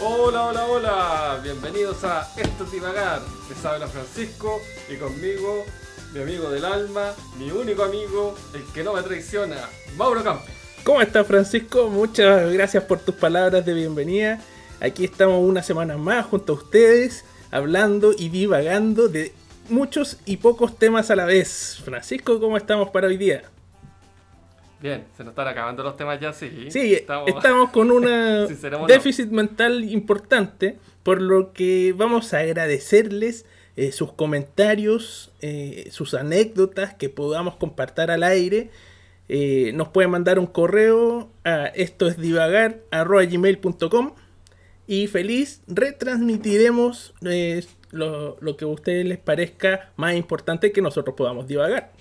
Hola, hola, hola, bienvenidos a Esto es Divagar. Les habla Francisco y conmigo mi amigo del alma, mi único amigo, el que no me traiciona, Mauro Campos. ¿Cómo estás Francisco? Muchas gracias por tus palabras de bienvenida. Aquí estamos una semana más junto a ustedes, hablando y divagando de muchos y pocos temas a la vez. Francisco, ¿cómo estamos para hoy día? Bien, se nos están acabando los temas ya, sí. Sí, estamos, con un déficit mental importante, por lo que vamos a agradecerles eh, sus comentarios, eh, sus anécdotas que podamos compartir al aire. Eh, nos pueden mandar un correo a esto es divagar gmail.com y feliz retransmitiremos lo, lo, que a ustedes les parezca más importante que nosotros podamos divagar.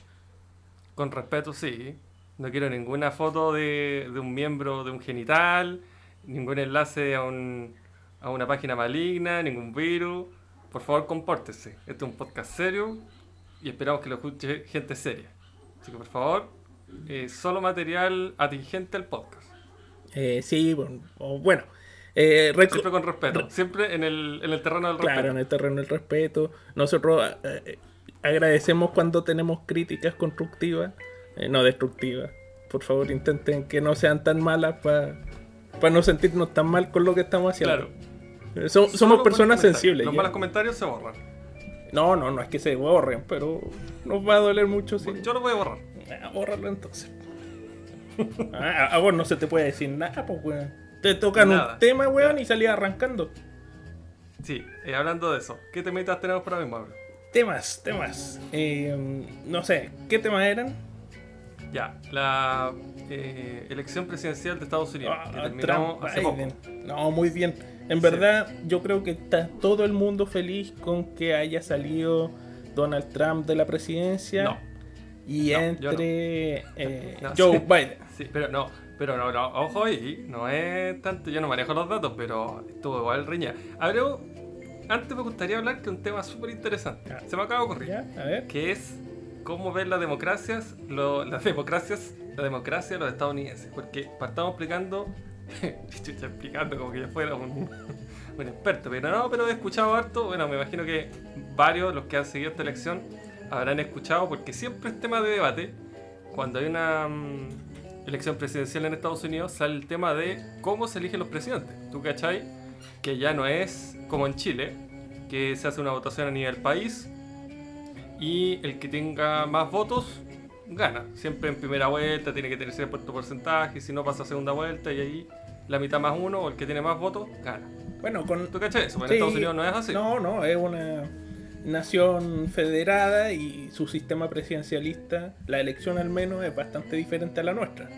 Con respeto, sí. No quiero ninguna foto de, un miembro de un genital, ningún enlace a, un, a una página maligna, ningún virus. Por favor, compórtese. Este es un podcast serio y esperamos que lo escuche gente seria. Así que, por favor, eh, solo material atingente al podcast. Eh, sí, bueno, bueno eh, siempre con respeto, siempre en el, en el terreno del respeto. Claro, en el terreno del respeto. Nosotros agradecemos cuando tenemos críticas constructivas eh, no destructivas. Por favor, intenten que no sean tan malas para no sentirnos tan mal con lo que estamos haciendo. Claro. Eh, somos personas sensibles. Los malos comentarios se borran. No, no, no es que se borren, pero nos va a doler mucho. Si... Yo lo voy a borrar. Ah, bórralo entonces. ah, a vos no se te puede decir nada, pues, weón. Te tocan un tema, weón, y salís arrancando. Sí, eh, hablando de eso, ¿qué temitas tenemos para mí, Pablo? Temas, temas. no sé, ¿qué temas eran? Ya, la eh, elección presidencial de Estados Unidos, ah, que terminó hace poco. No, muy bien. En verdad, yo creo que está todo el mundo feliz con que haya salido Donald Trump de la presidencia. No. Y entre eh, Joe Biden. Sí, pero no, pero no, no, ojo ahí, no es tanto, yo no manejo los datos, pero estuvo igual riña. A ver, antes me gustaría hablar de un tema súper interesante. Se me acaba de ocurrir. A ver. Que es cómo ven las democracias, las democracias, la democracia de los estadounidenses. Porque partamos explicando, explicando como que yo fuera un, experto, pero no, pero he escuchado harto, bueno, me imagino que varios, los que han seguido esta elección, habrán escuchado, porque siempre es tema de debate, cuando hay una mm, elección presidencial en Estados Unidos, sale el tema de cómo se eligen los presidentes. ¿Tú cachai? Que ya no es como en Chile, que se hace una votación a nivel país, y el que tenga más votos gana. Siempre en primera vuelta tiene que tener cierto porcentaje, si no pasa a segunda vuelta y ahí la mitad más uno o el que tiene más votos gana. Bueno, con... ¿Tú cachas eso? En Estados Unidos no es así. No, no, es una nación federada y su sistema presidencialista, la elección al menos, es bastante diferente a la nuestra.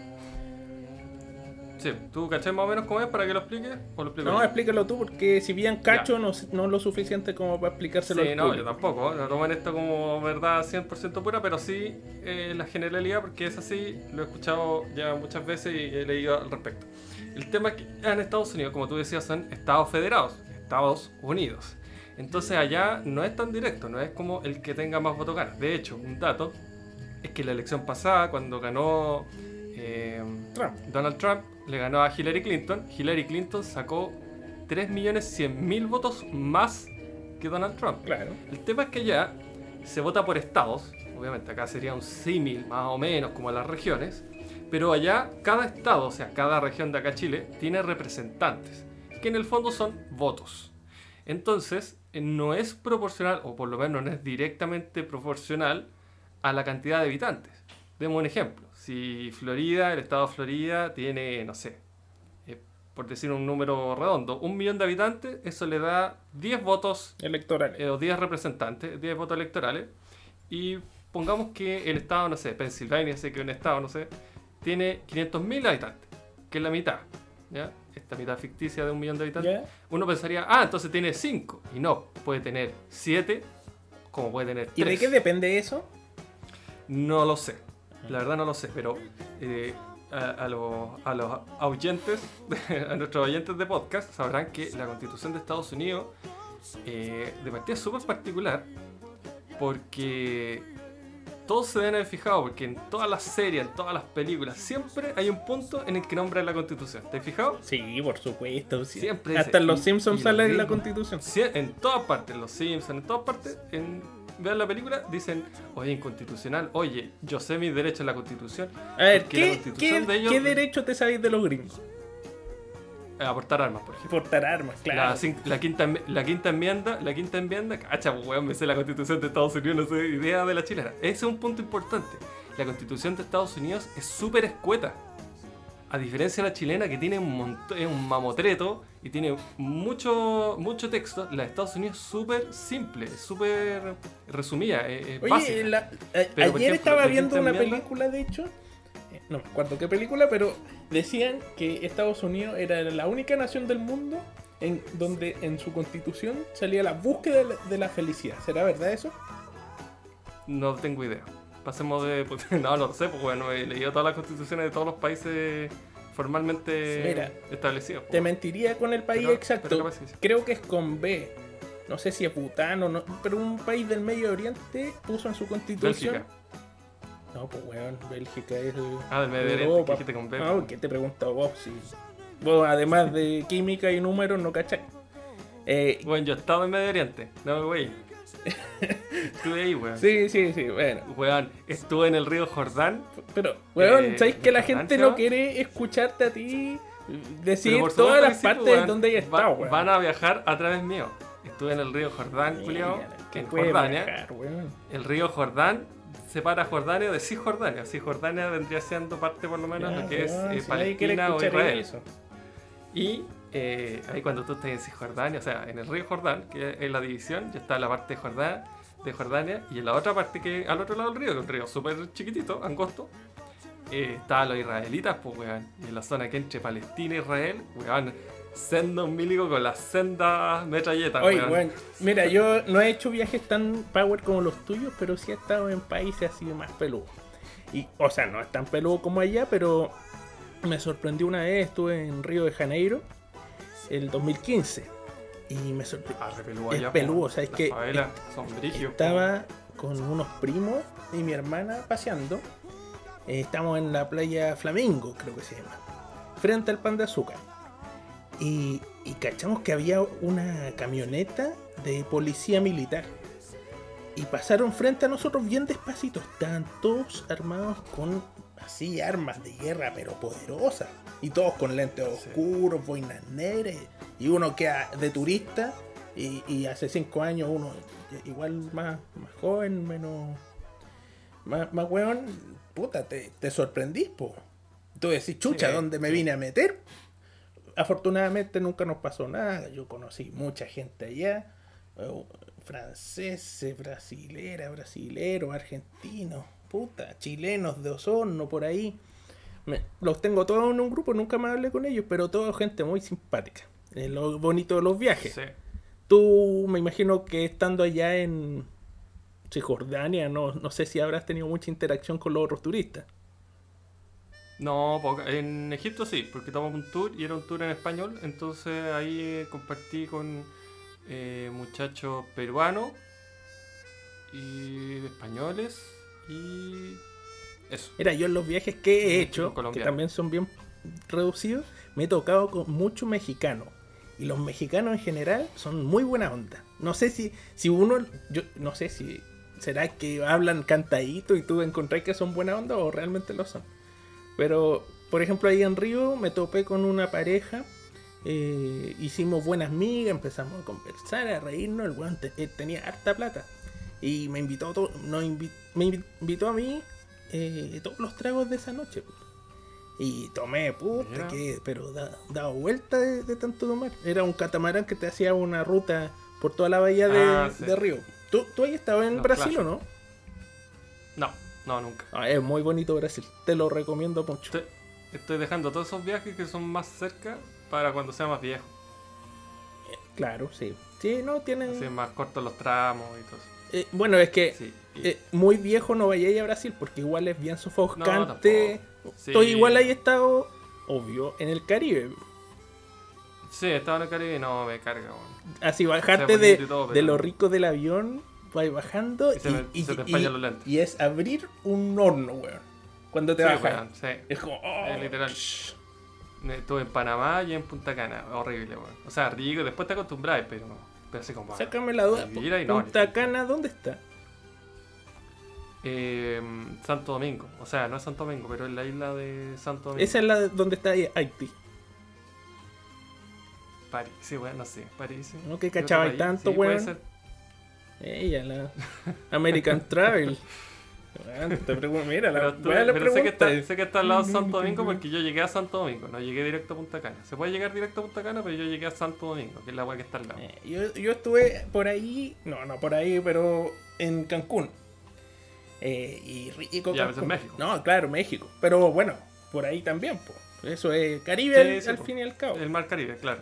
Sí, ¿tú cachai más o menos cómo es para que lo expliques? no, explícalo tú, porque si bien cacho no, no es lo suficiente como para explicárselo Sí, no, yo tampoco. No tomen esto como verdad 100% pura, pero sí eh, la generalidad, porque es así, lo he escuchado ya muchas veces y he leído al respecto. El tema es que en Estados Unidos, como tú decías, son estados federados, Estados Unidos. Entonces allá no es tan directo, no es como el que tenga más votos gana. De hecho, un dato es que la elección pasada, cuando ganó eh, Donald Trump, le ganó a Hillary Clinton. Hillary Clinton sacó 3.100.000 votos más que Donald Trump. Claro. El tema es que ya se vota por estados. Obviamente acá sería un símil más o menos como las regiones. Pero allá cada estado, o sea, cada región de acá Chile, tiene representantes. Que en el fondo son votos. Entonces, eh, no es proporcional, o por lo menos no es directamente proporcional a la cantidad de habitantes. Demos un ejemplo si Florida, el estado de Florida, tiene, no sé, eh, por decir un número redondo, un millón de habitantes, eso le da 10 votos electorales. Eh, o 10 representantes, 10 votos electorales. Y pongamos que el estado, no sé, Pensilvania, sé que un estado, no sé, tiene 500.000 habitantes, que es la mitad. ¿ya? Esta mitad ficticia de un millón de habitantes. Uno pensaría, ah, entonces tiene 5. Y no, puede tener 7, como puede tener 3. ¿Y de qué depende eso? No lo sé. La verdad no lo sé, pero eh, a, los, a los oyentes, a nuestros oyentes de podcast, sabrán que la constitución de Estados Unidos eh, de partida es súper particular porque todos se deben haber fijado, porque en todas las series, en todas las películas, siempre hay un punto en el que nombran la constitución. ¿Te has fijado? Sí, por supuesto. Siempre. Hasta en los Simpsons sale la constitución. en todas partes, los Simpsons, en todas partes, en, vean la película, dicen, oye, inconstitucional, oye, yo sé mis derechos en la constitución. A ver, ¿qué, ¿qué derecho te sabéis de los gringos? aportar armas, por ejemplo. Aportar armas, claro. La, quinta, la quinta enmienda, la quinta enmienda, cacha, weón, me sé la constitución de Estados Unidos, no sé idea de la chilena. Ese es un punto importante. La constitución de Estados Unidos es súper escueta. A diferencia de la chilena que tiene un un mamotreto y tiene mucho, mucho texto, la de Estados Unidos es súper simple, súper resumida, es, Oye, ayer estaba viendo una película, de hecho, eh, no me acuerdo qué película, pero decían que Estados Unidos era la única nación del mundo en donde en su constitución salía la búsqueda de la felicidad. ¿Será verdad eso? No tengo idea. Pasemos de... Pues, no, no sé, porque bueno, he leído todas las constituciones de todos los países formalmente establecidos. Te mentiría con el país exacto. Creo que es con B. No sé si es Bután o no, pero un país del Medio Oriente puso en su constitución... No, pues weón, Bélgica es. Ah, del Medio Oriente, ¿qué con Ah, ¿qué te pregunto vos? Si vos, además de química y números, no cachai. Eh, bueno, yo estaba en Medio Oriente, no güey. estuve ahí, weón. Sí, sí, sí, bueno. Weón, estuve en el río Jordán. Pero, weón, eh, ¿sabes que la gente no quiere escucharte a ti decir todas las partes donde hay estado, weón? Van a viajar a través mío. Estuve en el río Jordán, Julio, en Jordania. el río Jordán separa Jordania de Cisjordania. Cisjordania vendría siendo parte por lo menos de lo que es eh, Palestina o Israel. Y eh, ahí cuando tú estás en Cisjordania, o sea, en el río Jordán, que es la división, ya está la parte de Jordania, de Jordania y en la otra parte que al otro lado del río, que es un río súper chiquitito, angosto, eh, estaban los israelitas, pues weón. Y en la zona que entre Palestina e Israel, weón, senda umbilico con las sendas metralletas. Oye, bueno, mira, yo no he hecho viajes tan power como los tuyos, pero sí he estado en países así más peludos. Y, o sea, no es tan peludo como allá, pero me sorprendió una vez, estuve en Río de Janeiro, el 2015. Y me sorprendió. Ah, es peludo, o sea, es que estaba con unos primos y mi hermana paseando. Eh, estamos en la playa Flamingo, creo que se llama. Frente al pan de azúcar. Y, cachamos que había una camioneta de policía militar. Y pasaron frente a nosotros bien despacito. Estaban todos armados con así armas de guerra, pero poderosas. Y todos con lentes oscuros, boinas negras. Y uno queda de turista. Y, hace cinco años uno igual más, más joven, menos... Más, más weón, puta, te, te sorprendís, po. Tú decís, chucha, ¿dónde me vine a meter? afortunadamente nunca nos pasó nada. Yo conocí mucha gente allá, eh, franceses, brasilera, brasilero, argentinos, puta, chilenos de Osorno por ahí. los tengo todos en un grupo, nunca me hablé con ellos, pero toda gente muy simpática. Es lo bonito de los viajes. Tú me imagino que estando allá en Cisjordania, no, no sé si habrás tenido mucha interacción con los otros turistas. No, en Egipto sí, porque tomamos un tour y era un tour en español, entonces ahí compartí con eh, muchachos peruanos y españoles y eso. Mira, yo en los viajes que he hecho, que también son bien reducidos, me he tocado con muchos mexicanos. Y los mexicanos en general son muy buena onda. No sé si, si uno, yo no sé si será que hablan cantadito y tú encontrás que son buena onda o realmente lo son. Pero, por ejemplo, ahí en Río me topé con una pareja. Eh, hicimos buenas migas, empezamos a conversar, a reírnos. El weón tenía harta plata. Y me invitó, todo, no me invitó a mí eh, todos los tragos de esa noche. Y tomé, puta, que, pero da, dado vuelta de, tanto tomar. Era un catamarán que te hacía una ruta por toda la bahía de, ah, Río. ¿Tú, ¿Tú ahí estabas en Brasil o no? No. No, nunca. Ah, es muy bonito Brasil. Te lo recomiendo mucho. Estoy, dejando todos esos viajes que son más cerca para cuando sea más viejo. Claro, sí. Sí, no, tienen. Así más cortos los tramos y todo eso. Eh, bueno, es que eh, muy viejo no vayáis a Brasil porque igual es bien sofocante. Estoy igual ahí estado, obvio, en el Caribe. Sí, estaba en el Caribe y no me carga. Así bajarte de, de lo rico del avión vais bajando y, y, es abrir un horno, weón. Cuando te bajas. Es como, oh, literal. Estuve en Panamá y en Punta Cana. Horrible, weón. O sea, rico, después te acostumbras, pero, pero así como. Sácame la duda. Punta Cana, ¿dónde está? Eh, Santo Domingo. O sea, no es Santo Domingo, pero es la isla de Santo Domingo. Esa es la donde está Haití. París, sí, weón, no sé. París. No que cachaba tanto, weón. Ella, la American Travel. Te pregunto, mira, la pero, pero sé, que está, sé que está al lado de Santo Domingo porque yo llegué a Santo Domingo, no llegué directo a Punta Cana. Se puede llegar directo a Punta Cana, pero yo llegué a Santo Domingo, que es la weá que está al lado. Eh, yo, yo estuve por ahí, no, no por ahí, pero en Cancún. Eh, y rico. Ya, eso es México. No, claro, México. Pero bueno, por ahí también, pues. Eso es Caribe al, fin y al cabo. El mar Caribe, claro.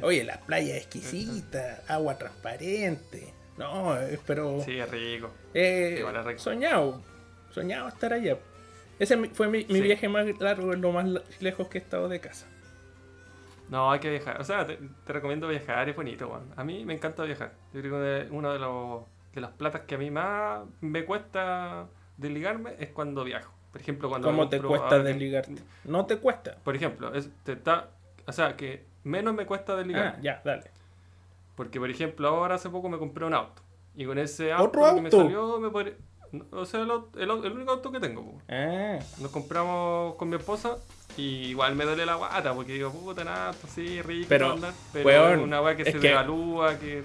Oye, la playa exquisita, agua transparente. No, pero. Sí, es rico. Eh, Soñado. Soñado estar allá. Ese fue mi, viaje más largo, lo más lejos que he estado de casa. No, hay que viajar. O sea, te, recomiendo viajar, es bonito, Juan. A mí me encanta viajar. Yo creo que uno de los de las platas que a mí más me cuesta desligarme es cuando viajo. Por ejemplo, cuando. ¿Cómo te cuesta desligarte? No te cuesta. Por ejemplo, es, te está, o sea, que menos me cuesta desligarme. Ah, ya, dale. Porque, por ejemplo, ahora hace poco me compré un auto. Y con ese auto, ¿Otro auto? que me salió, me podría... O sea, el, el, único auto que tengo. Ah. Nos compramos con mi esposa y igual me duele la guata porque digo, puta, nada, sí, rico, pero, pero una weá que se devalúa, que...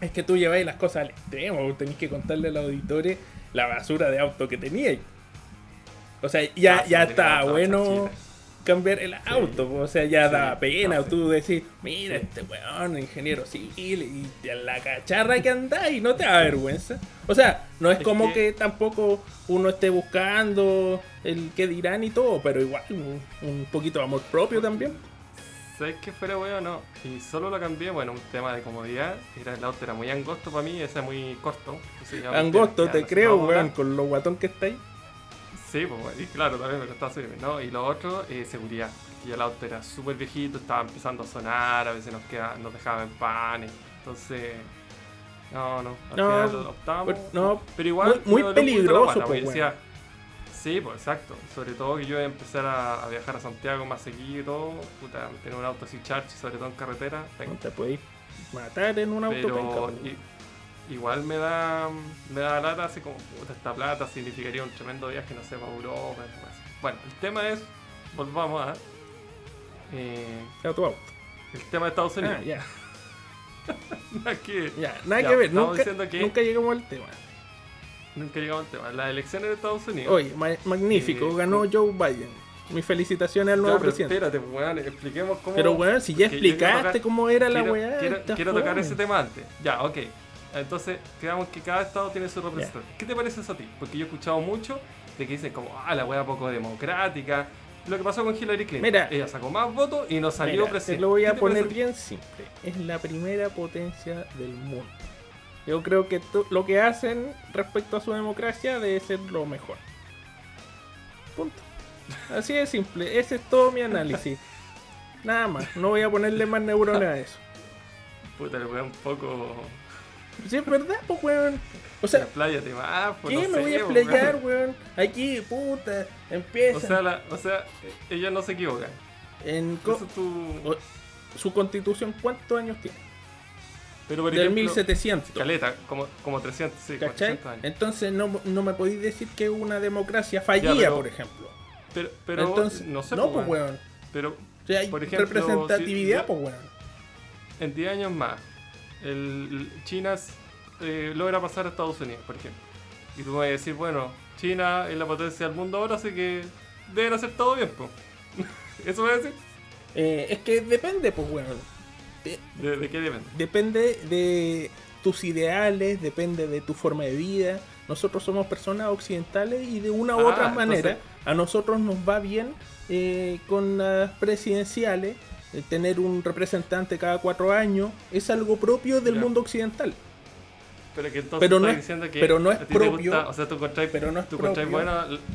Es que tú lleváis las cosas al extremo, tenéis que contarle a los auditores la basura de auto que teníais. O sea, ya, ah, ya está bueno cambiar el auto, o sea, ya da pena, tú decís, mira este weón, ingeniero civil, y la cacharra que andáis, no te da vergüenza. O sea, no es, como que... tampoco uno esté buscando el que dirán y todo, pero igual, un, poquito de amor propio también. ¿Sabes qué fuera weón? No, y solo lo cambié, bueno, un tema de comodidad, era, el auto era muy angosto para mí, ese muy corto. angosto, te creo, weón, con lo guatón que estáis. Sí, pues, y claro, también me costaba subirme, ¿no? Y lo otro, eh, seguridad. Ya el auto era súper viejito, estaba empezando a sonar, a veces nos, queda, nos dejaba en pan. Entonces, no, no. Al no, final optamos. No, pero igual. Muy, peligroso, pues, decía, Sí, pues exacto. Sobre todo que yo iba a empezar a, viajar a Santiago más seguido y todo. Puta, tener un auto así charge, sobre todo en carretera. No te puedes matar en un auto pero, igual me da me da lata así como puta esta plata significaría un tremendo viaje no sé para Europa bueno el tema es volvamos a eh, el tema de Estados Unidos. Ah, ya. Nada que nada que ver. nunca, nunca llegamos al tema. nunca llegamos al tema. Las elecciones de Estados Unidos. Oye magnífico. Eh, ganó Joe Biden. Mis felicitaciones al nuevo presidente. Espérate, weón, expliquemos cómo. Pero weón, si ya explicaste cómo era la weá. Quiero, quiero tocar ese tema antes. Ya, ok. Entonces, quedamos que cada estado tiene su representante. ¿Qué te parece eso a ti? Porque yo he escuchado mucho de que dicen como, ah, la wea poco democrática. Lo que pasó con Hillary Clinton. Mira, ella sacó más votos y no salió presidente. Te lo voy a poner bien simple. Es la primera potencia del mundo. Yo creo que lo que hacen respecto a su democracia debe ser lo mejor. Punto. Así de simple. Ese es todo mi análisis. Nada más. No voy a ponerle más neuronas a eso. Puta, le voy a un poco Sí, es verdad, pues, weón. O sea, playa te va, pues, ¿qué me voy a playar, weón? Aquí, puta, empieza. O sea, o sea, ellos no se equivocan. En su constitución, ¿cuántos años tiene? Pero por Del 1700. Caleta, como, como 300, sí, ¿Cachai? años. Entonces no, no me podéis decir que una democracia fallía, por ejemplo. Pero, pero Entonces, no sé, no, pues, pues weón. Pero, o sea, hay por ejemplo, representatividad, pues, weón. En 10 años más, el, China eh, logra pasar a Estados Unidos, por ejemplo. Y tú vas a decir, bueno, China es la potencia del mundo ahora, así que deben hacer todo bien, pues. ¿Eso va a decir? Eh, es que depende, pues, bueno. De, qué depende? Depende de tus ideales, depende de tu forma de vida. Nosotros somos personas occidentales y de una u ah, otra manera a nosotros nos va bien eh, con las presidenciales tener un representante cada cuatro años es algo propio del mundo occidental. Pero que entonces pero no es, diciendo que pero no es propio. o sea, tú encontráis, pero no es tú bueno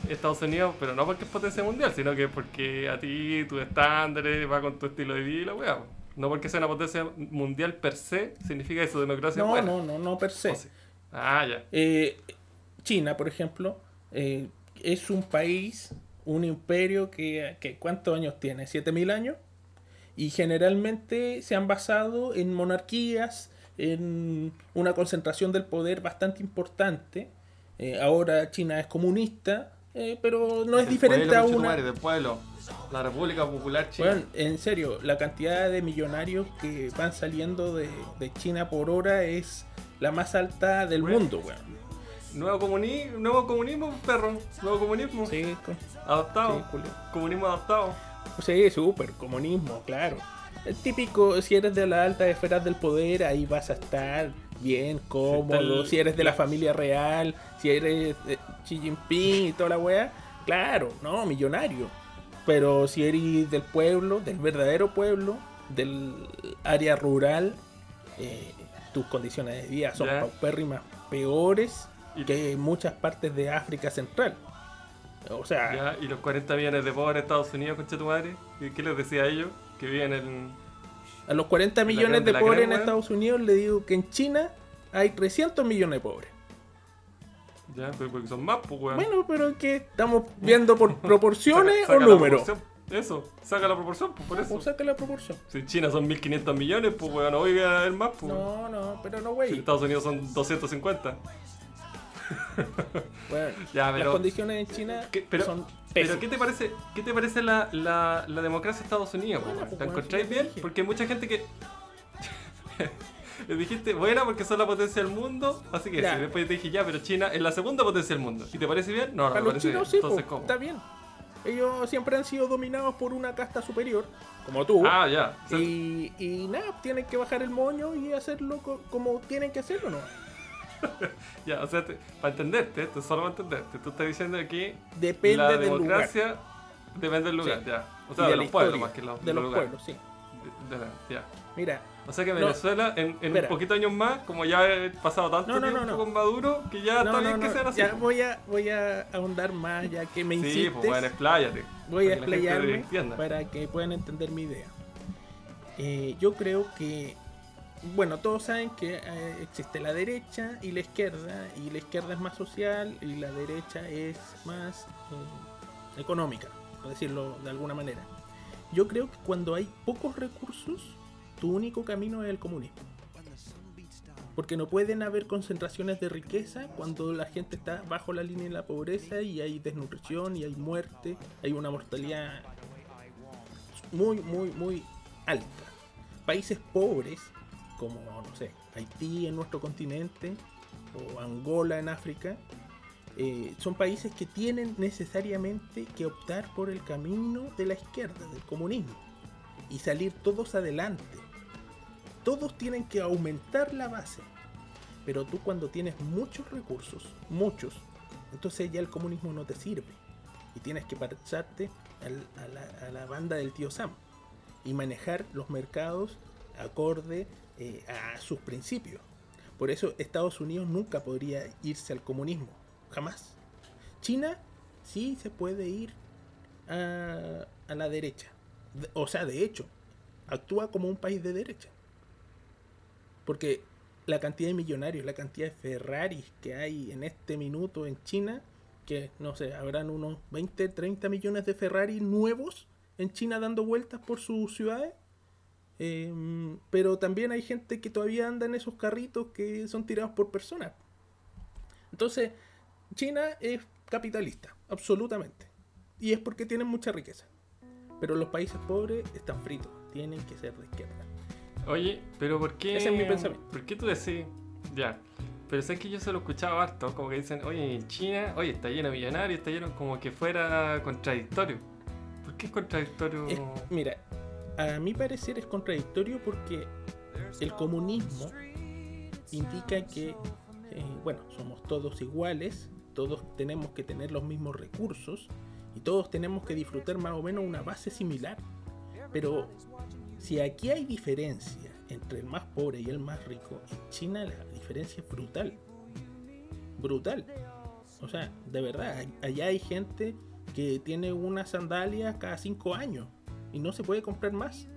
Estados Unidos, pero no porque es potencia mundial, sino que porque a ti tus estándares va con tu estilo de vida y la weá. No porque sea una potencia mundial per se, significa que su democracia no, es No, no, no per se. Ah, ya. Eh, China, por ejemplo, eh, es un país, un imperio que, que ¿cuántos años tiene? ¿7000 años? Y generalmente se han basado en monarquías, en una concentración del poder bastante importante. Eh, ahora China es comunista, eh, pero no es diferente a una... del pueblo. La República Popular China. Bueno, en serio, la cantidad de millonarios que van saliendo de, China por hora es la más alta del mundo, weón. Nuevo, comunismo, nuevo comunismo, perro. Nuevo comunismo. Sí, adaptado. comunismo adaptado. Sí, súper, comunismo, claro. El típico, si eres de la alta esfera del poder, ahí vas a estar bien, cómodo. Si eres de la familia real, si eres de Xi Jinping y toda la wea, claro, no, millonario. Pero si eres del pueblo, del verdadero pueblo, del área rural, eh, tus condiciones de vida son paupérrimas peores que muchas partes de África Central. O sea. ¿Y los 40 millones de pobres en Estados Unidos, concha tu madre? ¿Qué les decía a ellos? Que viven en. A los 40 millones de, pobres en Estados Unidos le digo que en China hay 300 millones de pobres. Ya, pero porque son más, pues, weón. Bueno, pero que estamos viendo por proporciones o números. Eso, saca la proporción, pues por eso. Pues saca la proporción. Si en China son 1500 millones, pues weón, no voy a ver más, pues. No, no, pero no, güey. Si en Estados Unidos son 250. Bueno, ya, pero, las condiciones en China pero, son Pero ¿qué te parece, qué te parece la, la, la democracia de Estados Unidos? Pues, ¿La encontráis bien? Porque hay mucha gente que... Le dijiste, buena porque son la potencia del mundo, así que sí, después te dije, ya, pero China es la segunda potencia del mundo. ¿Y te parece bien? No, no, Para chinos sí, Entonces, ¿cómo? está bien. Ellos siempre han sido dominados por una casta superior, como tú. Ah, ya. Y, y nada, tienen que bajar el moño y hacerlo como tienen que hacerlo, ¿no? ya, o sea, para entenderte, esto solo para entenderte, tú estás diciendo que depende la democracia depende del lugar, ya. O sea, de, los pueblos más que los, de los pueblos, sí. ya. Mira. O sea que Venezuela, en, en un poquito años más, como ya he pasado tanto tiempo con Maduro, que ya está bien que sean así. Ya voy a, voy a ahondar más, ya que me insistes. Sí, pues bueno, expláyate. Voy a explayarme para que puedan entender mi idea. Eh, yo creo que bueno, todos saben que eh, existe la derecha y la izquierda, y la izquierda es más social y la derecha es más eh, económica, por decirlo de alguna manera. Yo creo que cuando hay pocos recursos, tu único camino es el comunismo. Porque no pueden haber concentraciones de riqueza cuando la gente está bajo la línea de la pobreza y hay desnutrición y hay muerte, hay una mortalidad muy, muy, muy alta. Países pobres como, no sé, Haití en nuestro continente o Angola en África, eh, son países que tienen necesariamente que optar por el camino de la izquierda, del comunismo, y salir todos adelante. Todos tienen que aumentar la base. Pero tú cuando tienes muchos recursos, muchos, entonces ya el comunismo no te sirve. Y tienes que pasarte a la, a la banda del tío Sam y manejar los mercados acorde eh, a sus principios. Por eso Estados Unidos nunca podría irse al comunismo, jamás. China sí se puede ir a, a la derecha. O sea, de hecho, actúa como un país de derecha. Porque la cantidad de millonarios, la cantidad de Ferraris que hay en este minuto en China, que no sé, habrán unos 20, 30 millones de Ferraris nuevos en China dando vueltas por sus ciudades. Em, pero también hay gente que todavía anda en esos carritos que son tirados por personas. Entonces, China es capitalista, absolutamente. Y es porque tienen mucha riqueza. Pero los países pobres están fritos, tienen que ser de izquierda. Oye, pero ¿por qué? Ese es mi pensamiento. ¿Por qué tú decís? Ya. Pero sé que yo se lo escuchaba harto, como que dicen, oye, China, oye, está lleno de millonarios, está lleno como que fuera contradictorio. ¿Por qué es contradictorio? mira, a mi parecer es contradictorio porque el comunismo indica que, eh, bueno, somos todos iguales, todos tenemos que tener los mismos recursos y todos tenemos que disfrutar más o menos una base similar. Pero si aquí hay diferencia entre el más pobre y el más rico, en China la diferencia es brutal. Brutal. O sea, de verdad, allá hay gente que tiene una sandalia cada cinco años y no se puede comprar más.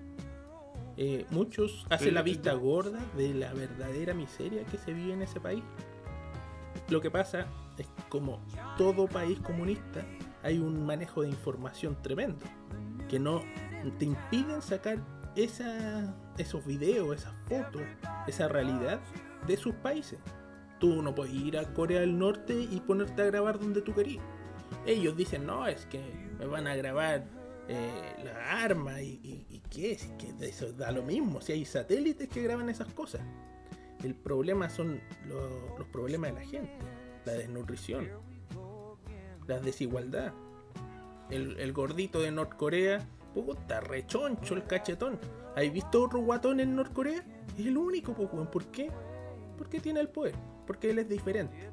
Eh, muchos hacen la vista gorda de la verdadera miseria que se vive en ese país. lo que pasa es como todo país comunista hay un manejo de información tremendo que no te impiden sacar esa, esos videos, esas fotos, esa realidad de sus países. Tú no puedes ir a Corea del Norte y ponerte a grabar donde tú querías. Ellos dicen, no, es que me van a grabar eh, la arma y, qué es, que eso da lo mismo, si hay satélites que graban esas cosas. El problema son los problemas de la gente, la desnutrición, la desigualdad. El, el gordito de Norcorea, puta, rechoncho el cachetón. ¿Has visto otro guatón en Norcorea? Es el único, pues, ¿por qué? Porque tiene el poder, porque él es diferente.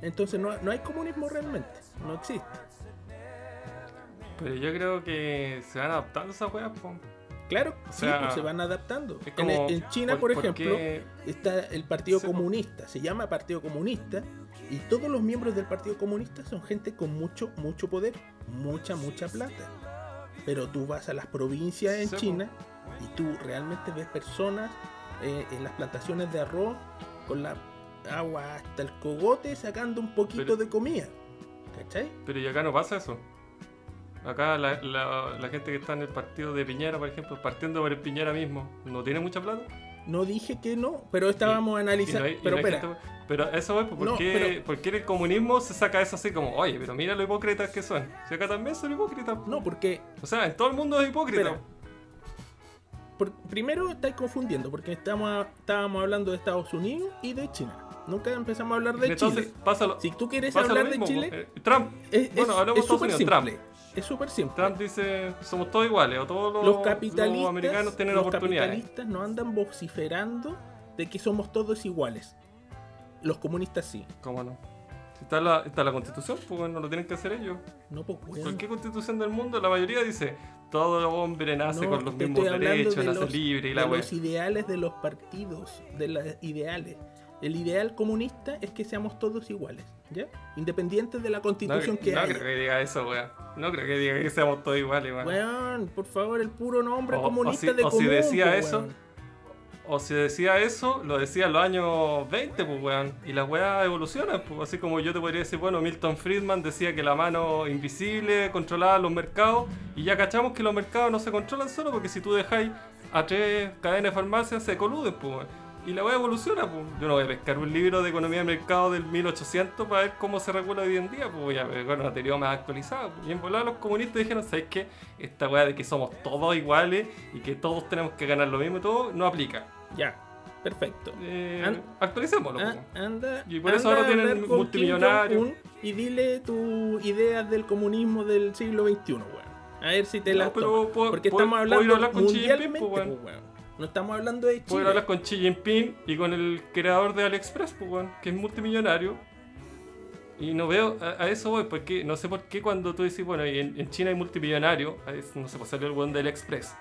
Entonces no, no hay comunismo realmente, no existe. Pero yo creo que se van adaptando esas weas. Claro, sí, pues se van adaptando. en, China, por, ejemplo, está el Partido Comunista, se llama Partido Comunista, y todos los miembros del Partido Comunista son gente con mucho, mucho poder, mucha, mucha plata. Pero tú vas a las provincias en China y tú realmente ves personas eh, en las plantaciones de arroz con la agua hasta el cogote sacando un poquito de comida. ¿Cachai? Pero y acá no pasa eso. Acá la, la, gente que está en el partido de Piñera, por ejemplo, partiendo por el Piñera mismo, ¿no tiene mucha plata? No dije que no, pero estábamos analizando. pero espera. pero eso es, ¿por, qué, el comunismo se saca eso así como, oye, pero mira lo hipócritas que son? Si acá también son hipócritas. No, porque. O sea, en todo el mundo es hipócrita. primero estáis confundiendo, porque estamos, estábamos hablando de Estados Unidos y de China. Nunca empezamos a hablar de Chile. Pásalo, si tú quieres hablar de Chile, eh, Trump. Es, bueno, hablamos de Estados Unidos. Trump. Es súper simple. Trump dice, somos todos iguales, o todos los, capitalistas, americanos tienen los oportunidades. Los capitalistas no andan vociferando de que somos todos iguales. Los comunistas sí. ¿Cómo no? Está la, está la constitución, pues bueno, lo tienen que hacer ellos. No, pues bueno. Cualquier constitución del mundo, la mayoría dice, todo hombre nace con los mismos derechos, nace libre y la de los ideales de los partidos, de los ideales. El ideal comunista es que seamos todos iguales, ¿ya? Independientes de la constitución que hay. No creo que diga eso, weón. No creo que diga que seamos todos iguales, weón. Weón, por favor, el puro nombre comunista de O si decía eso, o si decía eso, lo decía en los años 20, pues, weón. Y las weas evolucionan, pues. Así como yo te podría decir, bueno, Milton Friedman decía que la mano invisible controlaba los mercados. Y ya cachamos que los mercados no se controlan solo porque si tú dejáis a tres cadenas de farmacias se coluden, pues, weón. Y la web evoluciona, pues. Yo no voy a pescar un libro de economía de mercado del 1800 para ver cómo se regula hoy en día, pues voy a ver una teoría más actualizada. Y en volar los comunistas dijeron, ¿sabes qué? Esta weá de que somos todos iguales y que todos tenemos que ganar lo mismo y todo, no aplica. Ya, perfecto. Eh, actualicémoslo. anda, y por eso ahora tienen multimillonarios. Y dile tus ideas del comunismo del siglo XXI, weón. A ver si te las Porque estamos hablando mundialmente, pues, weón. No estamos hablando de Chile. Puedo hablar con Xi Jinping y con el creador de AliExpress, pues, que es multimillonario. Y no veo, a, eso voy, porque no sé por qué cuando tú decís, bueno, en, China hay multimillonario, no sé, pues salió el buen de AliExpress,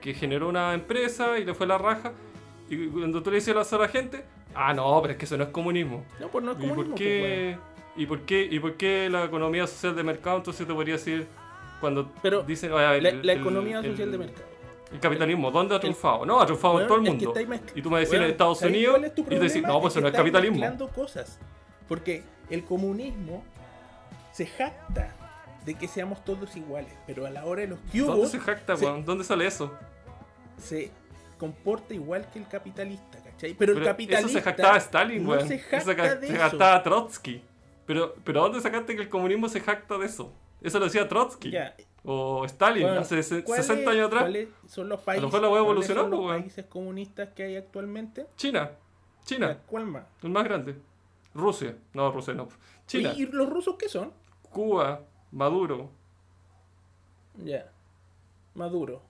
que generó una empresa y le fue la raja. Y cuando tú le dices a la gente, ah, no, pero es que eso no es comunismo. No, pues no es comunismo. ¿Y por qué, pues, ¿y por qué, y por qué la economía social de mercado entonces te podría decir cuando pero dicen, la, la, economía social de mercado el capitalismo, ¿dónde ha triunfado? No, ha triunfado en todo el mundo. y tú me decís en Estados Unidos y tú decís, no, pues eso no es capitalismo. cosas. Porque el comunismo se jacta de que seamos todos iguales, pero a la hora de los cubos... ¿Dónde se jacta, weón? ¿Dónde sale eso? Se comporta igual que el capitalista, ¿cachai? Pero, el capitalista... Eso se jactaba Stalin, weón. No se jacta de se jactaba Trotsky. Pero, pero ¿dónde sacaste que el comunismo se jacta de eso? Eso lo decía Trotsky. Ya, o Stalin, hace 60 años atrás. ¿Cuáles son los países, a lo mejor la web evolucionó, los países comunistas que hay actualmente? China. China. ¿Cuál más? El más grande. Rusia. No, Rusia no. China. ¿Y los rusos qué son? Cuba, Maduro. Ya. Maduro.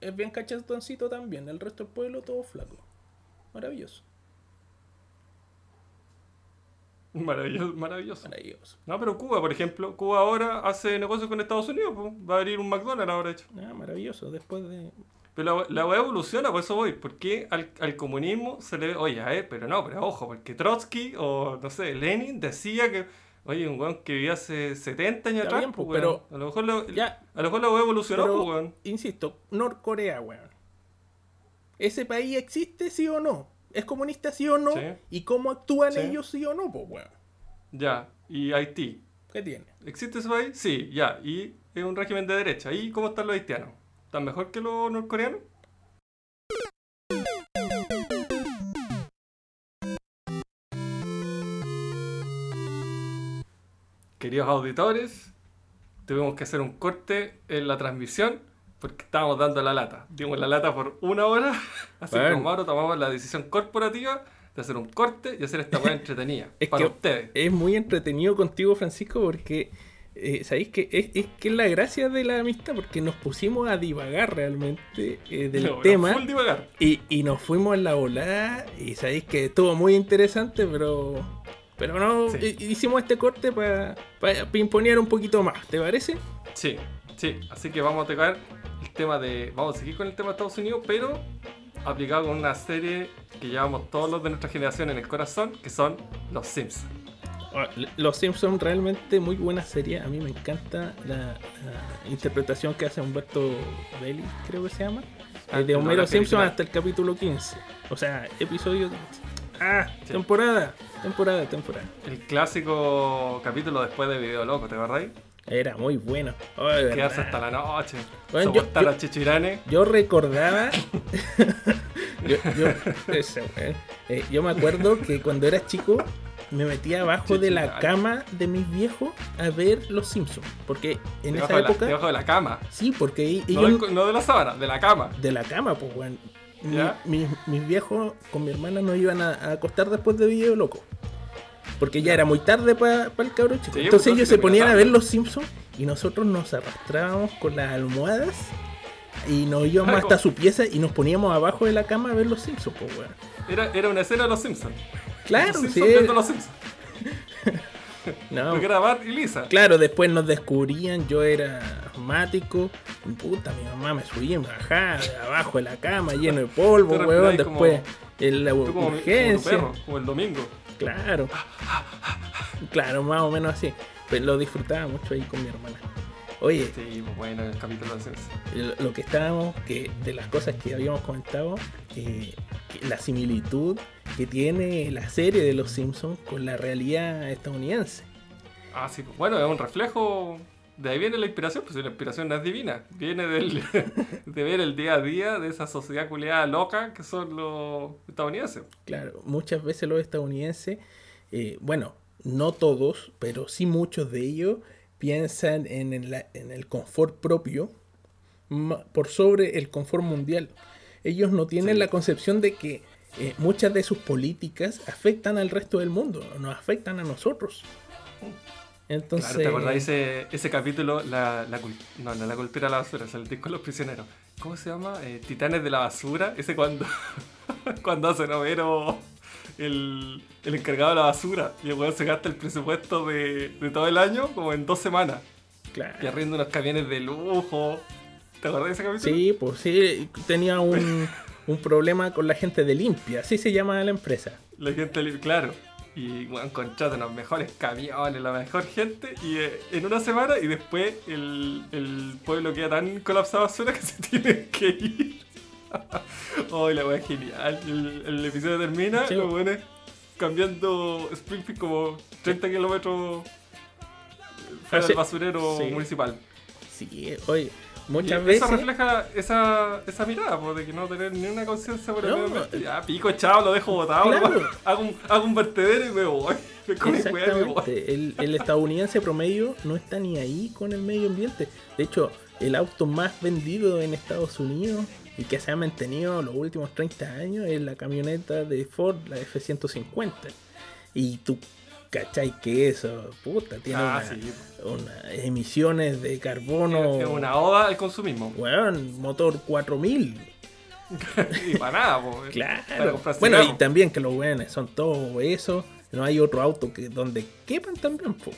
Es bien cachetoncito también. El resto del pueblo todo flaco. Maravilloso. Maravilloso, maravilloso. No, pero Cuba, por ejemplo, Cuba ahora hace negocios con Estados Unidos, va a abrir un McDonald's ahora hecho. Ah, maravilloso, después de... Pero la, la evoluciona, por eso voy, porque al, al, comunismo se le ve, oye, ver, pero no, pero ojo, porque Trotsky o, no sé, Lenin decía que, oye, un weón que vivía hace 70 años atrás, pues, pero a lo mejor la, ya, a lo mejor la evolucionó, pero, pues, weón. Insisto, Norcorea, weón. ¿Ese país existe, sí o no? Es comunista sí o no y cómo actúan ellos sí o no, pues bueno. Ya, y Haití. ¿Qué tiene? ¿Existe ese país? Sí, ya. Y es un régimen de derecha. ¿Y cómo están los haitianos? ¿Están mejor que los norcoreanos? Queridos auditores, tuvimos que hacer un corte en la transmisión porque estábamos dando la lata. Dimos la lata por una hora, así que como ahora tomamos la decisión corporativa de hacer un corte y hacer esta buena entretenida es para que ustedes. Es muy entretenido contigo, Francisco, porque eh, sabéis que es, que es la gracia de la amistad, porque nos pusimos a divagar realmente eh, del tema. Y, y, nos fuimos en la volada, y sabéis que estuvo muy interesante, pero pero no, hicimos este corte para pimponear un poquito más, ¿te parece? Sí, sí, así que vamos a tocar el tema de. Vamos a seguir con el tema de Estados Unidos, pero aplicado con una serie que llevamos todos los de nuestra generación en el corazón, que son Los Simpsons. Los Simpsons realmente muy buena serie. A mí me encanta la, interpretación que hace Humberto Belli, creo que se llama. Ah, de Homero Simpson hasta el capítulo 15. O sea, episodio Ah, temporada, temporada, temporada. El clásico capítulo después de Video Loco, ¿te acordáis? Era muy bueno. ¿Qué hace hasta la noche. Bueno, yo, yo, chichiranes. Yo recordaba. yo, eh, yo, me acuerdo que cuando era chico me metía abajo de la cama de mis viejos a ver Los Simpsons. Porque en esa época. debajo de la cama. Sí, porque ellos. No, de la sábana, de la cama. De la cama, pues, bueno mis, viejos con mi hermana no iban a, acostar después de Video Loco. Porque ya era muy tarde para el cabrón chico. Entonces ellos se ponían a ver Los Simpsons y nosotros nos arrastrábamos con las almohadas y nos íbamos hasta su pieza y nos poníamos abajo de la cama a ver Los Simpsons, pues, Era, era una escena de Los Simpsons. Claro, sí. Los Simpsons. No. Porque era y Lisa. Claro, después nos descubrían, yo era asmático. Puta, mi mamá me subía y me bajaba abajo de la cama lleno de polvo, weón. Después en la urgencia. Como, el domingo. Claro. claro, más o menos así. Pero lo disfrutaba mucho ahí con mi hermana. Oye, sí, pues bueno, el capítulo de Lo que estábamos, que de las cosas que habíamos comentado, eh, la similitud que tiene la serie de Los Simpsons con la realidad estadounidense. Ah, sí, bueno, es un reflejo. De ahí viene la inspiración, pues la inspiración no es divina, viene del, de ver el día a día de esa sociedad culiada loca que son los estadounidenses. Claro, muchas veces los estadounidenses, eh, bueno, no todos, pero sí muchos de ellos piensan en el, en el confort propio por sobre el confort mundial. Ellos no tienen la concepción de que eh, muchas de sus políticas afectan al resto del mundo, nos afectan a nosotros. Entonces, claro, ¿te acordáis ese, ese capítulo? La, la, no, no, la cultura de la basura, el disco los prisioneros. ¿Cómo se llama? Eh, Titanes de la basura. Ese cuando, cuando hace Novero el, el, encargado de la basura y el weón se gasta el presupuesto de, de, todo el año como en dos semanas. Claro. Y arriendo unos camiones de lujo. ¿Te acordás de ese capítulo? Sí, pues sí, tenía un, un problema con la gente de limpia, así se llama la empresa. La gente limpia, claro. Y bueno, contratan los mejores camiones, la mejor gente, y eh, en una semana, y después el, el pueblo queda tan colapsado basura que se tiene que ir. oh, la wea genial. El, el, episodio termina, sí. lo bueno cambiando Springfield como 30 kilómetros fuera del basurero municipal. Sí, oye Muchas veces. Eso refleja esa, esa mirada, de que no tener ni una conciencia por el medio ambiente. Ya, pico, chao, lo dejo botado. Hago, un, hago un vertedero y me voy. Exactamente. El, el estadounidense promedio no está ni ahí con el medio ambiente. De hecho, el auto más vendido en Estados Unidos y que se ha mantenido los últimos 30 años es la camioneta de Ford, la F-150. Y tú ¿Cachai? Que eso, puta, tiene ah, una, emisiones de carbono. Es una oda al consumismo. Bueno, motor 4000. y para nada, pues. Claro. bueno, y también que los weones son todo eso. No hay otro auto que donde quepan también, pues.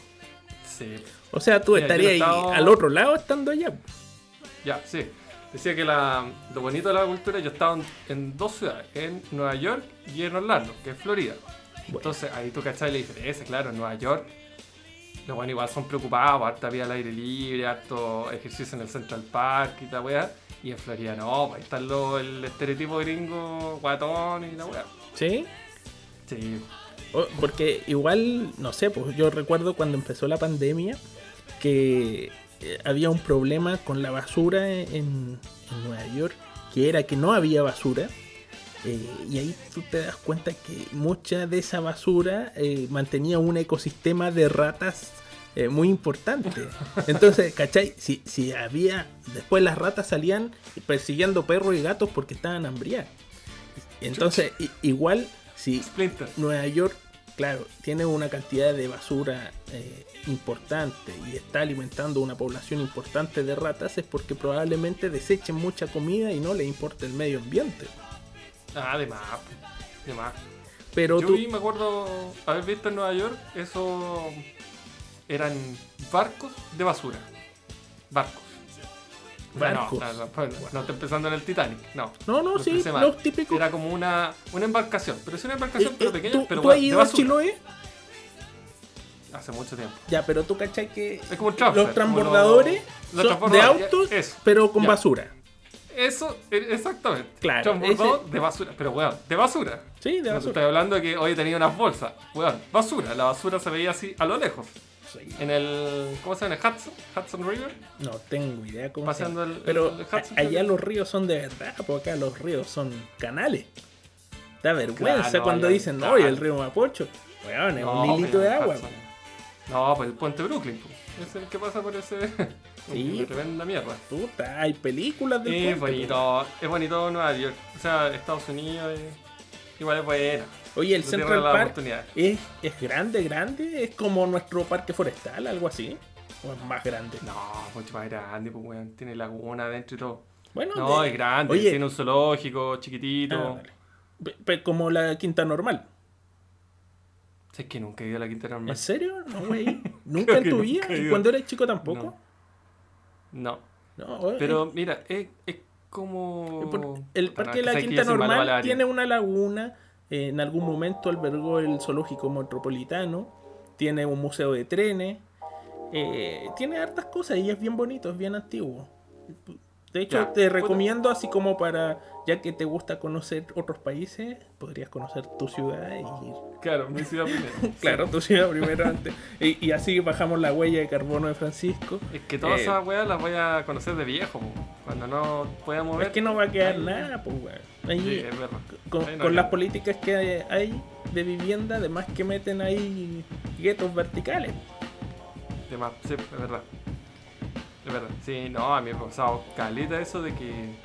Sí. O sea, tú estarías ahí al otro lado estando allá. Ya, sí. Decía que la, lo bonito de la cultura, yo estaba en dos ciudades, en Nueva York y en Orlando, que es Florida. Entonces ahí tú cachai la diferencia, claro, en Nueva York los buenos igual son preocupados, harta vida al aire libre, harto ejercicio en el Central Park y la weá. Y en Florida no, pues ahí está el estereotipo gringo, guatón y la weá. ¿Sí? Sí. Porque igual, no sé, pues yo recuerdo cuando empezó la pandemia que eh, había un problema con la basura en, Nueva York, que era que no había basura. Eh, y ahí tú te das cuenta que mucha de esa basura eh, mantenía un ecosistema de ratas muy importante. Entonces, ¿cachai? Si, si había. Después las ratas salían persiguiendo perros y gatos porque estaban hambriadas. Entonces, igual si Nueva York, claro, tiene una cantidad de basura eh, importante y está alimentando una población importante de ratas, es porque probablemente desechen mucha comida y no le importa el medio ambiente. Ah, de más, de más. Pero Yo tú... me acuerdo haber visto en Nueva York, eso eran barcos de basura. Barcos. No, no, estoy pensando en el Titanic, no. No, no, sí, los típicos. Era como una, una embarcación, pero es una embarcación, eh, pero eh, pequeña, ¿tú, pero ¿tú has ido a Chiloé? Hace mucho tiempo. Ya, pero tú cachai que es como un transfer, los transbordadores de autos, pero con basura. Eso, e, exactamente. Claro. Transbordador de basura, pero weón, de basura. Sí, de basura. No estoy hablando de que hoy tenía unas bolsas, weón, basura. La basura se veía así a lo lejos. En el. ¿Cómo se llama? ¿El Hudson? ¿Hudson River? No tengo idea cómo Pasando se llama. Pero allá los ríos son de verdad, porque acá los ríos son canales. Da vergüenza cuando dicen, no, y el río Mapocho. Weón, es un hilito de agua. No, pues el puente Brooklyn. Es el que pasa por ese. Sí. tremenda mierda. Puta, hay películas de Es bonito, es bonito Nueva York. O sea, Estados Unidos. Igual es bueno. Oye, el Central Park es, es grande, grande, es como nuestro parque forestal, algo así. ¿O es más grande? No, mucho más grande, pues weón. Tiene laguna adentro y todo. Bueno, no, es grande, tiene un zoológico chiquitito. Ah, como la quinta normal. es que nunca he ido a la quinta normal. ¿En serio? No, güey. ¿Nunca en tu vida? ¿Y cuando eres chico tampoco? No. no. Pero mira, es, es como. El parque de la quinta normal tiene una laguna en algún momento albergó el zoológico metropolitano, tiene un museo de trenes, eh, tiene hartas cosas y es bien bonito, es bien antiguo. De hecho, te recomiendo así como para, ya que te gusta conocer otros países, podrías conocer tu ciudad y... Claro, mi ciudad primero. claro, tu ciudad primero antes. Y, así bajamos la huella de carbono de Francisco. Es que todas eh, esas huellas las voy a conocer de viejo, cuando no pueda mover. Es que no va a quedar nada, pues, sí, con, con las políticas que hay de vivienda, además que meten ahí guetos verticales. De más, sí, es verdad. Es verdad, sí, no, a mí me ha pasado caleta eso de que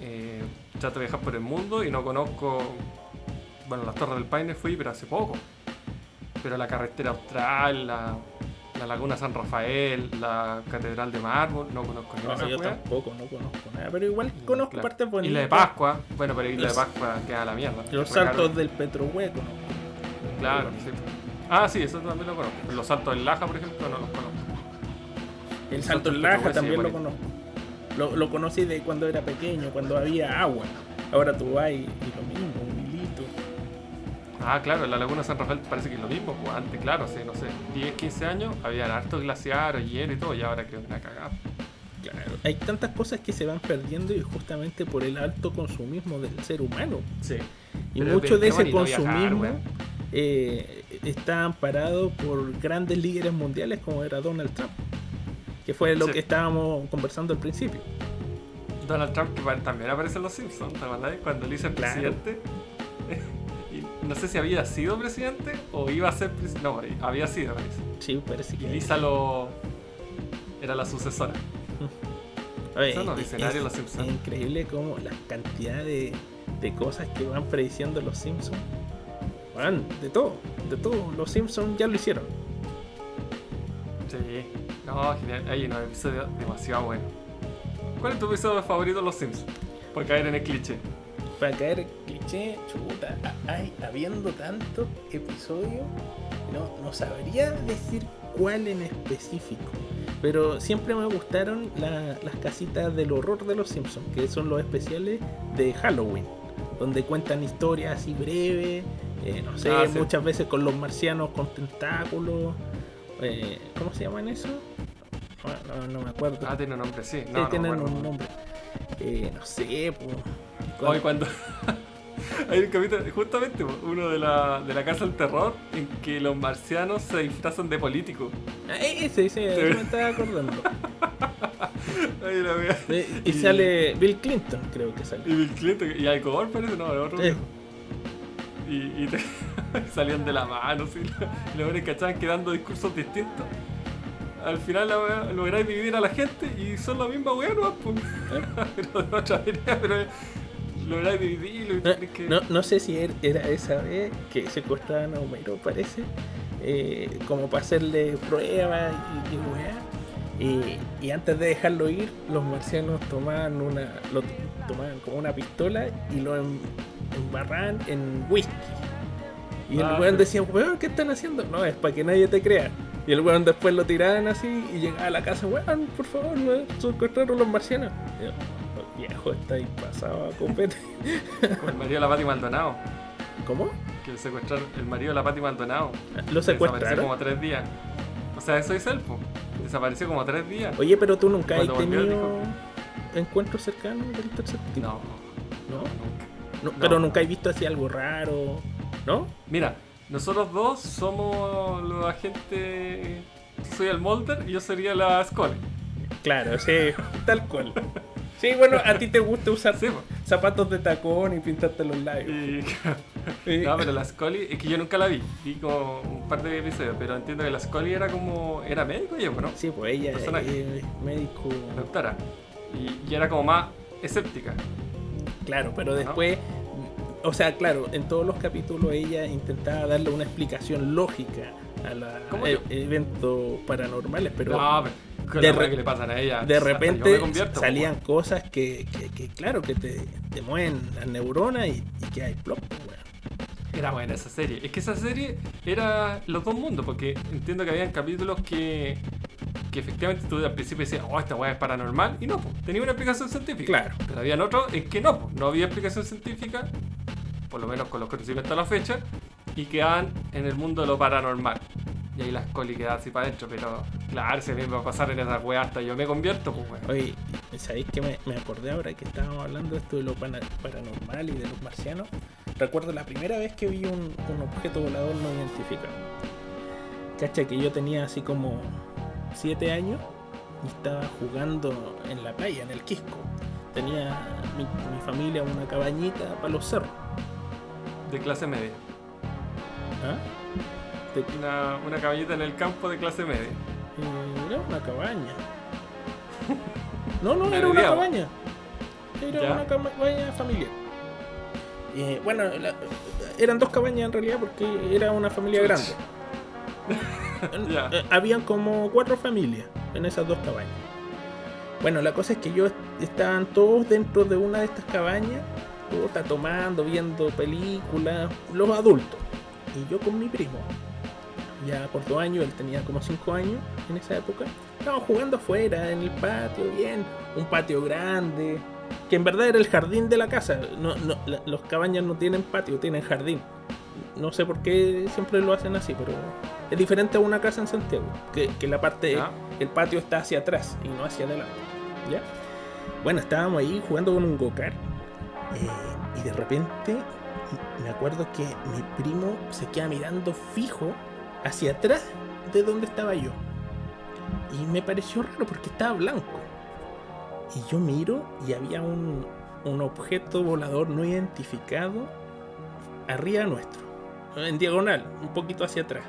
eh, trato de viajar por el mundo y no conozco. Bueno, las Torres del Paine fui, pero hace poco. Pero la carretera austral, la, la Laguna San Rafael, la Catedral de Mármol, no conozco ni no, Yo tampoco, no conozco nada, pero igual conozco parte partes bonitas. Isla de Pascua, bueno, pero Isla de Pascua queda la mierda. Los saltos del Petrohueco, Claro, sí. Ah, sí, eso también lo conozco. Los saltos del Laja, por ejemplo, no los conozco. El salto en Laja también lo conozco. Lo, lo, conocí de cuando era pequeño, cuando había agua. Ahora tú vas y, lo mismo, un hilito. Ah, claro, en la Laguna San Rafael parece que es lo mismo. Pues antes, claro, hace, no sé, 10, 15 años había hartos glaciares, hielo y todo, y ahora creo que una cagada. Claro, hay tantas cosas que se van perdiendo y justamente por el alto consumismo del ser humano. Sí. Y mucho de ese consumismo eh, está amparado por grandes líderes mundiales como era Donald Trump que fue lo que estábamos conversando al principio. Donald Trump, que también aparece en Los Simpsons, ¿te Cuando él hizo presidente. y no sé si había sido presidente o iba a ser presidente. No, había sido, parece. Sí, parece que. Y Lisa lo. era la sucesora. Eso no, escenario Los Simpsons. Es increíble como la cantidad de, de cosas que van prediciendo Los Simpsons. Van, de todo, de todo. Los Simpsons ya lo hicieron. Sí. No, genial. Hay un episodio demasiado bueno. ¿Cuál es tu episodio favorito de Los Sims? Para caer en el cliché. Para caer en el cliché, chuta, hay, habiendo tantos episodios, no, no sabría decir cuál en específico. Pero siempre me gustaron las casitas del horror de los Simpsons, que son los especiales de Halloween, donde cuentan historias así breves, eh, no sé, ah, muchas veces con los marcianos con tentáculos Eh, ¿Cómo se llaman eso? No, no, me acuerdo. Ah, tiene un nombre, sí. No, tienen un nombre. Eh, no sé, pues. Hoy cuando. Hay un capítulo, justamente uno de la, de la Casa del Terror, en que los marcianos se disfrazan de políticos. Ese, ese, me estaba acordando. Ay, la y, y, sale Bill Clinton, creo que sale. Y Bill Clinton, y Al Gore parece, no, de otro. Y, y salían de la mano, ¿sí? y los hombres cachaban quedando discursos distintos. Al final lográis dividir a la gente y son la misma weá, ¿no? Pues. ¿Eh? pero de otra manera, pero lográis dividirlo. Y no, que... no, no, sé si er, era esa vez que secuestraban a Homero, parece, eh, como para hacerle pruebas y, y weá. Y, y, antes de dejarlo ir, los marcianos tomaban una, lo tomaban como una pistola y lo embarraban en whisky. Y el ah, weón decía, weón, ¿qué están haciendo? No, es para que nadie te crea. Y el weón después lo tiraban así y llegaba a la casa, weón, por favor, ¿no? secuestraron los marcianos. Y yo, oh, viejo, está ahí pasado a copete. el marido de la Pati Maldonado. ¿Cómo? Que secuestraron el marido de la Pati Maldonado. Lo secuestraron. Desapareció como tres días. O sea, eso es el Desapareció como tres días. Oye, pero tú nunca has tenido encuentros cercanos del tercer tipo. No. ¿No? Nunca. No, Pero nunca he visto así algo raro, ¿no? Mira, nosotros dos somos los agentes. soy el Molder y yo sería la Scully. Claro, sí, tal cual. Sí, bueno, a ti te gusta usar zapatos de tacón y pintarte los labios. No, pero la Scully, es que yo nunca la vi. Vi como un par de episodios, pero entiendo que la Scully era como. Era médico ella, ¿no? Sí, pues ella es médico. Doctora. Y, y, era como más escéptica. Claro, pero después, o sea, claro, en todos los capítulos ella intentaba darle una explicación lógica a los e-, eventos paranormales, pero... No, de, que le pasan a ella. de repente salían cosas que, que, claro, que te, te mueven las neuronas y, que hay plop, Era buena esa serie. Es que esa serie era los dos mundos, porque entiendo que habían capítulos que que efectivamente tú al principio decías, oh, esta weá es paranormal, y no, tenía una explicación científica. Claro. Pero había otros en que no, no había explicación científica, por lo menos con los conocimientos hasta la fecha, y quedaban en el mundo de lo paranormal. Y ahí las coli quedaban así para adentro, pero claro, se me va a pasar en esa weá hasta yo me convierto, pues weón. Oye, ¿sabéis que me, me, acordé ahora que estábamos hablando de esto de lo paranormal y de los marcianos? Recuerdo la primera vez que vi un, un objeto volador no identificado. Cacha que yo tenía así como 7 años y estaba jugando en la playa, en el Quisco. Tenía mi, familia una cabañita para los cerros. De clase media. ¿Ah? Una, una, cabañita en el campo de clase media. Era una cabaña. No, no, era una cabaña. Era una cabaña familiar. Eh, bueno, eran dos cabañas en realidad porque era una familia grande. Eh, habían como cuatro familias en esas dos cabañas. Bueno, la cosa es que yo estaban todos dentro de una de estas cabañas, puta, tomando, viendo películas, los adultos. Y yo con mi primo, ya por dos años, él tenía como cinco años en esa época. Estábamos jugando afuera, en el patio, bien, un patio grande, que en verdad era el jardín de la casa. No, no, los cabañas no tienen patio, tienen jardín. No sé por qué siempre lo hacen así, pero es diferente a una casa en Santiago, que, la parte, ah. el patio está hacia atrás y no hacia adelante. ¿Ya? Bueno, estábamos ahí jugando con un go-kart eh, y de repente me acuerdo que mi primo se queda mirando fijo hacia atrás de donde estaba yo. Y me pareció raro porque estaba blanco. Y yo miro y había un, un objeto volador no identificado arriba nuestro, en diagonal, un poquito hacia atrás.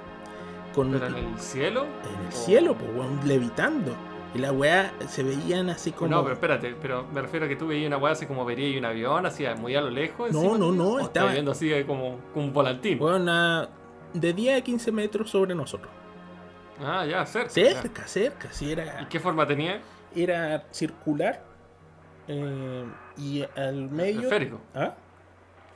Con en el cielo? En el cielo, pues, levitando. Y la weá se veían así como. No, pero espérate, pero me refiero a que tú veías una weá así como verías un avión, así muy a lo lejos. No, no, no, estaba. viendo así como, un volantín. Bueno, de 10 a 15 metros sobre nosotros. Ah, ya, cerca. Cerca, cerca, sí era. ¿Y qué forma tenía? Era circular. Eh, y al medio. Esférico. ¿Ah?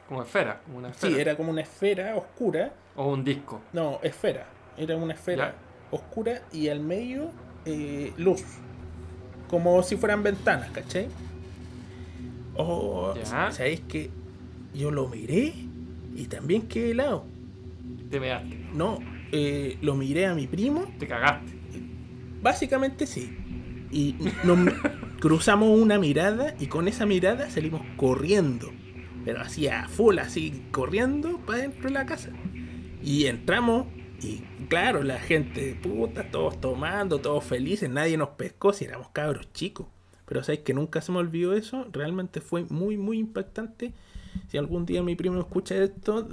Como esfera, como una esfera. Sí, era como una esfera oscura. O un disco. No, esfera. Era una esfera oscura y al medio eh, luz. Como si fueran ventanas, ¿cachai? Oh, ¿sabéis que yo lo miré y también quedé helado? Te veaste. No, eh, lo miré a mi primo. Te cagaste. Básicamente sí. Y nos cruzamos una mirada y con esa mirada salimos corriendo. Pero así a full, así corriendo para dentro de la casa. Y entramos y claro, la gente, puta, todos tomando, todos felices, nadie nos pescó si éramos cabros chicos. Pero sabéis que nunca se me olvidó eso, realmente fue muy, muy impactante. Si algún día mi primo escucha esto,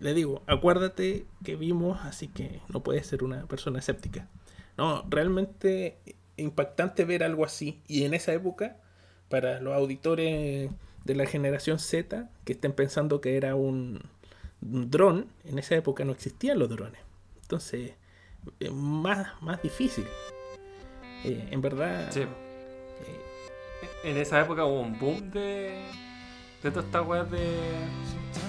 le digo, acuérdate que vimos, así que no puedes ser una persona escéptica. No, realmente impactante ver algo así. Y en esa época, para los auditores de la generación Z que estén pensando que era un, dron, en esa época no existían los drones. Entonces, es más, más difícil. Eh, en verdad. Sí. Eh, en esa época hubo un boom de, de todas estas weas de,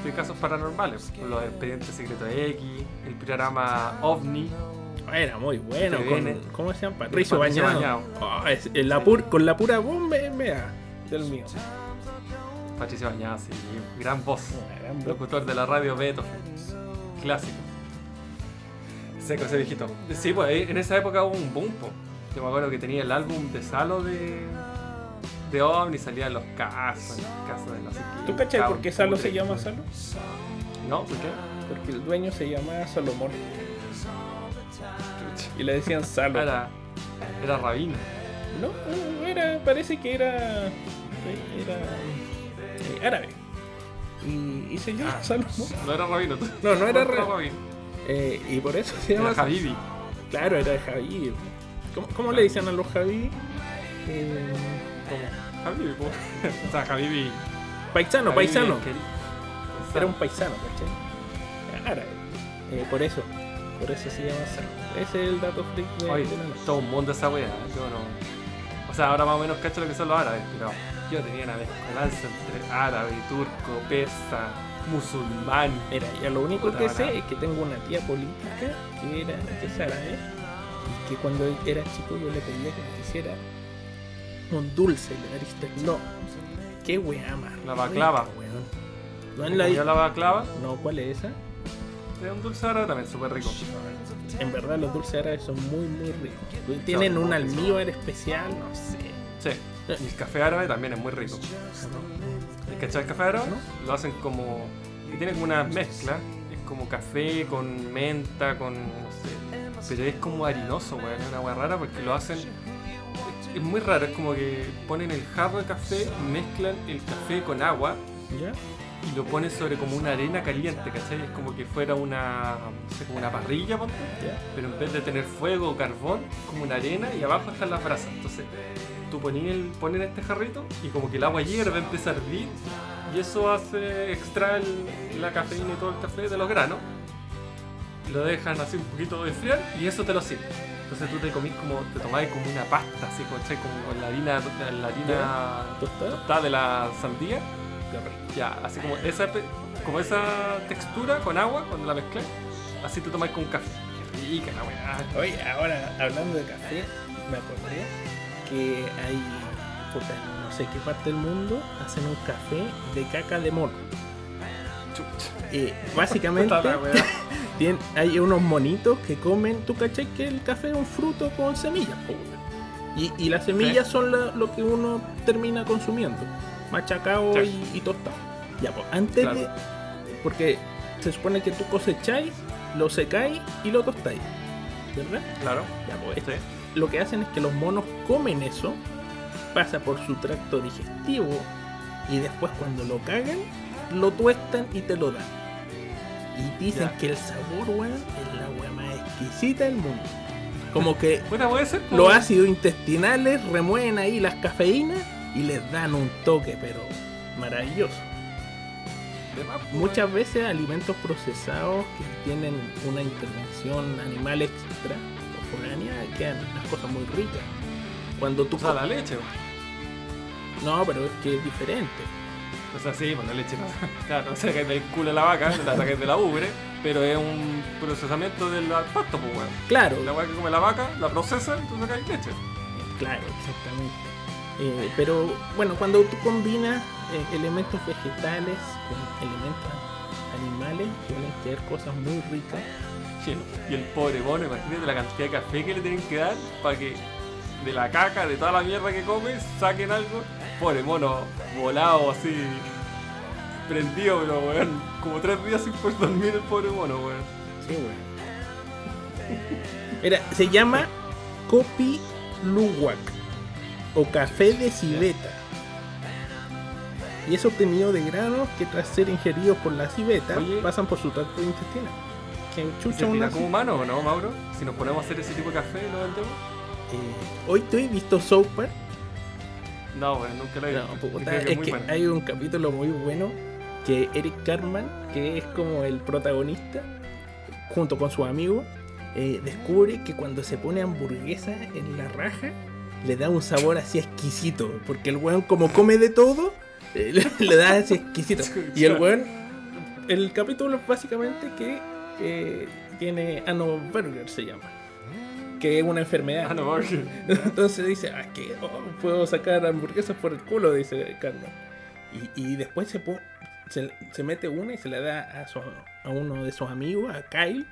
de casos paranormales. Los expedientes secretos X, el programa OVNI. Era muy bueno. Con, ¿Cómo se llama? Patricio Bañado. Oh, la pur, con la pura bomba me, da. Del mío. Patricio Bañado, sí, gran voz. Locutor de la radio Beto. Clásico. Seco ese viejito. Sí, pues en esa época hubo un boom. Yo me acuerdo que tenía el álbum de Salo de. de OVNI, salían los casos, casos de no sé qué. ¿Tú cachai por qué Salo se llama Salo? No, ¿por qué? Porque el dueño se llama Salomón. Y le decían Salo. Era. Era rabino. No, era. parece que era. Era eh, árabe. Y, y se llama ah, Salomón. No era rabino. No, no era rabino. Eh, y por eso se llama. Era Habibi. Claro, era Habibi. ¿Cómo, cómo le dicen a los Habibi? Eh, ¿Cómo? Habibi, o sea, Habibi. Paisano, paisano. Era un paisano, ¿cachai? Árabe. Eh, por eso. Por eso se llama Salomón. Ese es el dato freak de, Oye, Todo un mundo esa wea. Yo no. O sea, ahora más o menos cacho lo que son los árabes, pero yo tenía una mezcolanza entre árabe, turco, persa, musulmán. Mira, ya lo único que sé es que tengo una tía política que era que es árabe y que cuando era chico yo le pedía que me hiciera un dulce y le diste no. Qué weá, man. La baclava. ¿No en la... la baclava? No, ¿cuál es esa? Es un dulce árabe también, súper rico. En verdad los dulces árabes son muy, muy ricos. Tienen un almíbar especial, no sé. Sí. Y el café árabe también es muy rico. ¿El cachai el café árabe? Lo hacen como. Y tiene como una mezcla. Es como café con menta, con. no sé. Pero es como harinoso, weón. Es una weá rara porque lo hacen. Es muy raro, es como que ponen el jarro de café, mezclan el café con agua. y lo ponen sobre como una arena caliente, ¿cachai? Es como que fuera una, no sé, como una parrilla, pero en vez de tener fuego o carbón, como una arena y abajo están las brasas. Entonces, tú pones el, pones este jarrito y como que el agua hierve, empieza a hervir y eso hace extraer la cafeína y todo el café de los granos. Lo dejan así un poquito de enfriar y eso te lo sirve. Entonces tú te comís como, te tomás como una pasta, así como la harina, la harina tostada de la sandía. Ya, así como esa, como esa textura con agua cuando la mezclas, así te tomás con café. Qué rica la weá. Oye, ahora hablando de café, me acordé que hay, no sé qué parte del mundo, hacen un café de caca de mono. Y básicamente hay unos monitos que comen, tú caché que el café es un fruto con semillas, y, las semillas son lo que uno termina consumiendo, machacado y, tostado. Ya, pues, antes de. Porque se supone que tú cosecháis, lo secáis y lo tostáis. ¿Verdad? Claro. Ya, pues, lo que hacen es que los monos comen eso, pasa por su tracto digestivo y después cuando lo cagan, lo tuestan y te lo dan. Y dicen que el sabor, weón, es la weá más exquisita del mundo. Como que los ácidos intestinales remueven ahí las cafeínas y les dan un toque, pero maravilloso. Muchas veces alimentos procesados que tienen una intervención animal extra quedan las cosas muy ricas. Cuando tú. O la leche. No, pero es que es diferente. O sea, sí, pues la leche no. Claro, no que del culo de la vaca, la saques de la ubre, pero es un procesamiento del pasto, pues, weón. Claro. La weá que come la vaca, la procesa, tú sacas leche. Claro, exactamente. Eh, pero bueno, cuando tú combinas eh, elementos vegetales con elementos animales, suelen ser cosas muy ricas chino. Y el pobre mono, imagínate la cantidad de café que le tienen que dar para que de la caca, de toda la mierda que come, saquen algo. Pobre mono, volado así, prendido, pero weón, como tres días sin poder dormir el pobre mono, weón. Sí, weón. Mira, se llama Kopi Luwak o café de civeta. Y es obtenido de granos que tras ser ingeridos por la civeta pasan por su tracto intestinal. Que chucha una como humano o no, Mauro? Si nos ponemos a hacer ese tipo de café, ¿lo vendemos? Eh, hoy tú has visto South No, bueno, nunca lo he visto. es, que, hay un capítulo muy bueno que Eric Carman, que es como el protagonista, junto con su amigo, eh, descubre que cuando se pone hamburguesa en la raja, le da un sabor así exquisito. Porque el weón, como come de todo, eh, le, da así exquisito. Y el weón, el capítulo básicamente que eh, tiene Ano Burger, se llama. Que es una enfermedad. Entonces dice, ah, que oh, puedo sacar hamburguesas por el culo, dice Carlos. Y, y después se, se, se, mete una y se la da a, a uno de sus amigos, a Kyle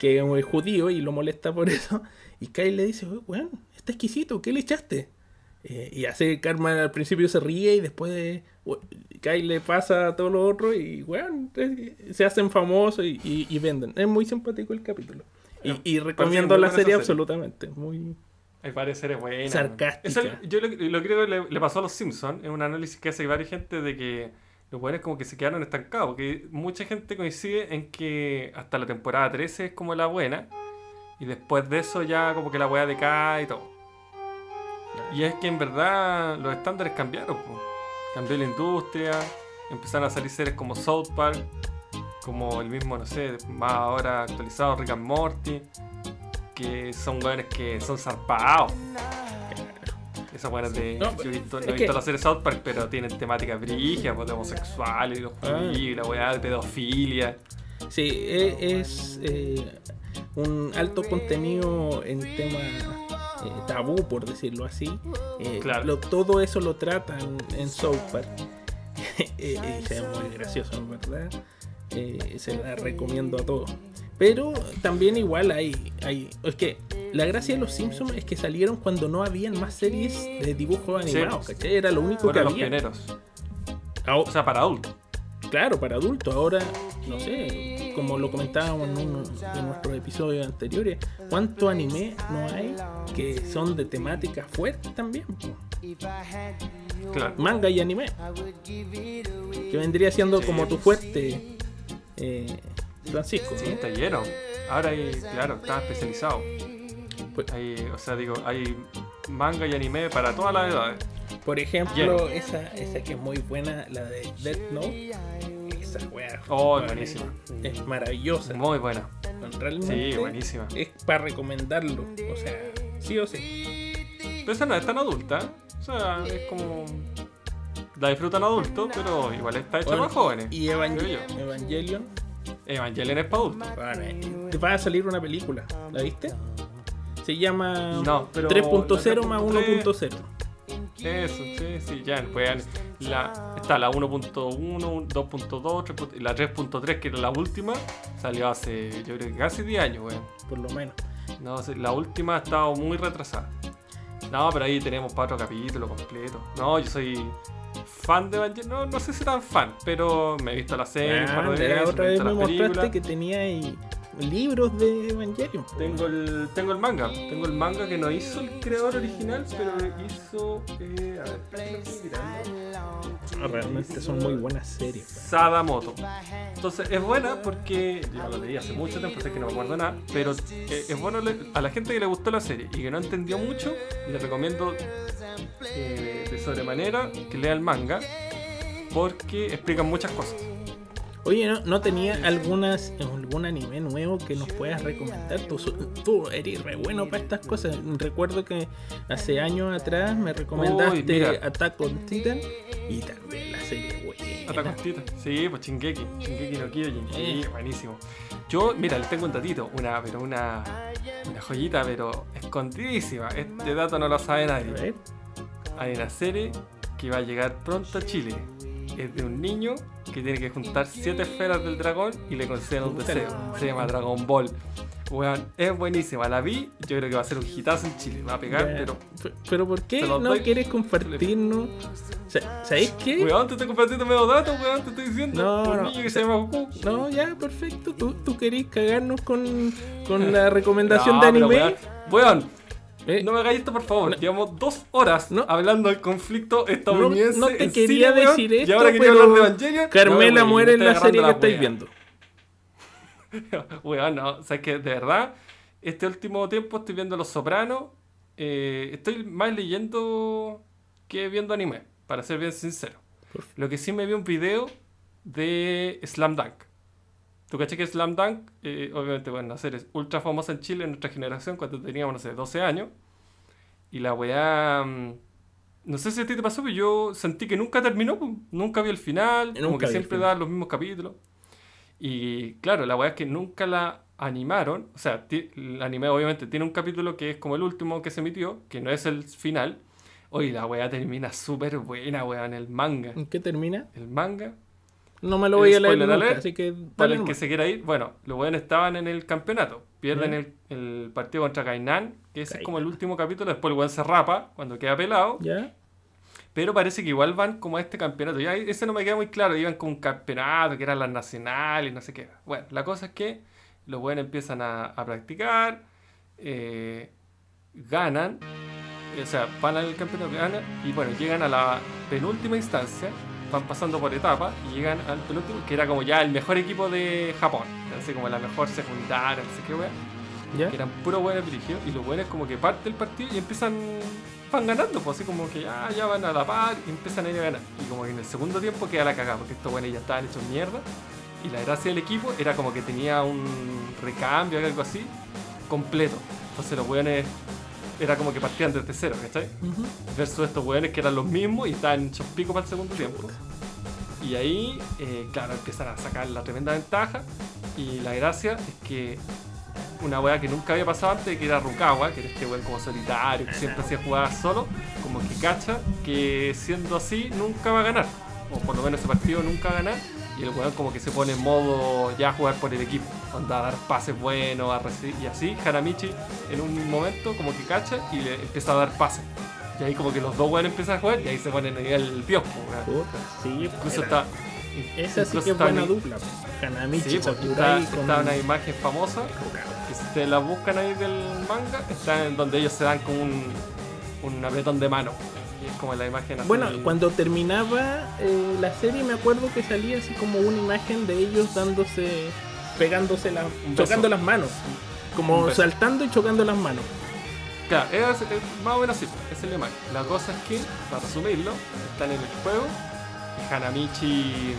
que es judío y lo molesta por eso. Y Kyle le dice, weón, está exquisito, ¿qué le echaste? Eh, y hace Carmen al principio se ríe y después Kyle le pasa todo lo otro y eh, se hacen famosos y, venden. Es muy simpático el capítulo. Y, recomiendo la serie, absolutamente. Muy... Al parecer es buena. Sarcástica. yo lo, creo que le, le, pasó a los Simpsons. Es un análisis que hace varias gente de que los buenos como que se quedaron estancados. Porque mucha gente coincide en que hasta la temporada 13 es como la buena. Y después de eso ya como que la weá decae y todo. Y es que en verdad los estándares cambiaron. Cambió la industria. Empezaron a salir series como South Park. Como el mismo, no sé, más ahora actualizado Rick and Morty. Que son weones que son zarpados. Esas buenas de. No, yo he visto, no he visto la serie South Park, pero tienen temáticas brígidas, pues, de homosexuales, los ah. la weá de pedofilia. Sí, e, es, eh, un alto contenido en temas eh, tabú, por decirlo así. Eh, claro. todo eso lo tratan en South Park. y es muy gracioso, ¿verdad? se la recomiendo a todos. Pero también igual hay, hay. Es que la gracia de los Simpsons es que salieron cuando no habían más series de dibujos animados, ¿cachai? Era lo único que los había. Pioneros. O sea, para adultos. Claro, para adultos. Ahora, no sé, como lo comentábamos en uno de nuestros episodios anteriores, ¿cuánto anime no hay que son de temática fuerte también? Claro. Manga y anime. Que vendría siendo como tu fuerte. Eh, Francisco. Sí, está lleno. Ahora hay, claro, está especializado. Pues, o sea, digo, hay manga y anime para todas las edades. Por ejemplo, esa, esa que es muy buena, la de Death Note. Esa wea. Oh, buenísima. Es maravillosa. Muy buena. Realmente sí, buenísima. Es para recomendarlo. O sea, sí o sí. Pero esa no es tan adulta. O sea, es como. La disfrutan adultos, pero igual está hecha para jóvenes. Y Evangelion Evangelion es para adultos. te va a salir una película, ¿la viste? Se llama 3.0 más 1.0. Eso, sí, sí, ya. Pues, la, está la 1.1, 2.2, la 3.3, que era la última, salió hace, yo creo que casi 10 años, weón. Por lo menos. No, la última ha estado muy retrasada. No, pero ahí tenemos cuatro capítulos completos. No, yo soy fan de Evangelion. No, no sé si tan fan, pero me he visto la serie. Ah, otra vez me mostraste que tenía ahí libros de Evangelion. Tengo el, tengo el manga. Tengo el manga que no hizo el creador original, pero hizo. Eh, a ver, ah, Realmente son muy buenas series. Sadamoto. Entonces es buena porque yo lo leí hace mucho tiempo, sé que no me acuerdo nada, pero eh, es bueno a la gente que le gustó la serie y que no entendió mucho, le recomiendo eh, de sobremanera que lea el manga porque explican muchas cosas. Oye, ¿no, no tenía algunas algún anime nuevo que nos puedas recomendar? Tú, tú eres re bueno para estas cosas. Recuerdo que hace años atrás me recomendaste Attack on Titan y también la serie buena. Attack on Titan, sí, pues Shingeki, Shingeki no Kyojin, eh. buenísimo. Yo, mira, les tengo un datito, una, pero una, una joyita, pero escondidísima. Este dato no lo sabe nadie. Hay una serie que va a llegar pronto a Chile es de un niño que tiene que juntar siete esferas del dragón y le conceden un deseo. Se llama Dragon Ball. Weón, es buenísima. La vi, yo creo que va a ser un hitazo en Chile. Va a pegar, pero. Pero ¿por qué no quieres compartirnos? ¿Sabéis qué? Weón, te estoy compartiendo medio datos, weón, te estoy diciendo. No, un niño que se llama Goku. No, ya, perfecto. Tú, tú querés cagarnos con, con la recomendación de anime. weón, eh, no me hagáis esto, por favor. Llevamos dos horas hablando del conflicto estadounidense. No, te quería decir esto, y ahora quería hablar de Evangelion. Carmela muere en la serie que estáis viendo. weón, no. O sea, que de verdad, este último tiempo estoy viendo Los Sopranos. Eh, estoy más leyendo que viendo anime, para ser bien sincero. Lo que sí me vi un video de Slam Dunk. ¿Tú caché que Slam Dunk, eh, obviamente, bueno, la serie es ultra famosa en Chile en nuestra generación cuando teníamos, no sé, 12 años? Y la weá. Mm, no sé si a ti te pasó, pero yo sentí que nunca terminó, nunca vi el final, como que siempre daban los mismos capítulos. Y claro, la weá es que nunca la animaron. O sea, el anime obviamente tiene un capítulo que es como el último que se emitió, que no es el final. Oye, la weá termina súper buena, weá, en el manga. ¿En qué termina? El manga. No me lo voy a leer nunca, así que... Para el que se quiera ir, bueno, los weones estaban en el campeonato. Pierden el, el, partido contra Kainan, que ese es como el último capítulo. Después el weón se rapa cuando queda pelado. Ya. Pero parece que igual van como a este campeonato. Ya ese no me queda muy claro. Iban con un campeonato que eran las nacionales, no sé qué. Bueno, la cosa es que los buenos empiezan a, practicar, eh, ganan, o sea, van al campeonato, ganan y bueno, llegan a la penúltima instancia. Van pasando por etapas y llegan al penúltimo, que era como ya el mejor equipo de Japón. Así como la mejor secundaria, no sé qué. Que eran puro buenos dirigidos. Y los buenos como que parte el partido y empiezan van ganando, pues así como que ya, ya van a la par y empiezan a ir a ganar. Y como que en el segundo tiempo queda la cagada, porque estos buenos ya estaban hechos mierda. Y la gracia del equipo era como que tenía un recambio o algo así, completo. Entonces los weones era como que partían desde cero, ¿cachai? Versus estos weones que eran los mismos y estaban hechos pico para el segundo tiempo. Y ahí, eh, claro, empiezan a sacar la tremenda ventaja. Y la gracia es que una weá que nunca había pasado antes, que era Rukawa, que era este weón como solitario, que siempre hacía jugadas solo, como que cacha que siendo así nunca va a ganar. O por lo menos ese partido nunca va a ganar. Y el weón como que se pone en modo ya a jugar por el equipo. Anda a dar pases buenos, a recibir. Y así Hanamichi en un momento como que cacha y le empieza a dar pases. Y ahí como que los dos weones empiezan a jugar y ahí se ponen el piosco. Sí, incluso está. Esa sí que es buena dupla. Hanamichi, sí, está, está una imagen famosa que si te la buscan ahí del manga, está en donde ellos se dan como un, un apretón de mano. Es como la imagen así. Bueno, cuando terminaba eh, la serie me acuerdo que salía así como una imagen de ellos dándose, pegándose, la, chocando las manos. Como saltando y chocando las manos. Claro, es, más o menos así, es la imagen. La cosa es que, para resumirlo, están en el juego y Hanamichi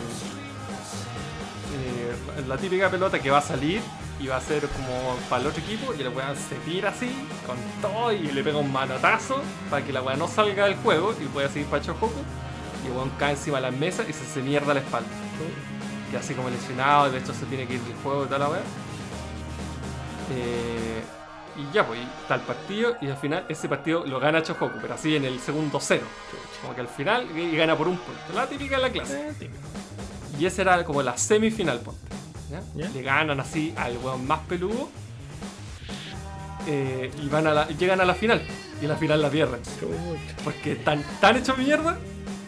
eh, la típica pelota que va a salir y va a ser como para el otro equipo y el weón se tira así con todo y le pega un manotazo para que la weá no salga del juego y pueda seguir para Chojoku y el weón cae encima de la mesa y se, se mierda la espalda. Que así como lesionado, y de hecho se tiene que ir del juego y toda la weá. Eh, y ya, pues, está el partido y al final ese partido lo gana Chojoku, pero así en el segundo cero. Como que al final y gana por un punto. La típica de la clase. Y esa era como la semifinal, ponte. Le ganan así al weón más peludo. Eh, y van a la, llegan a la final. Y la final la pierden. Porque están tan hecho mierda.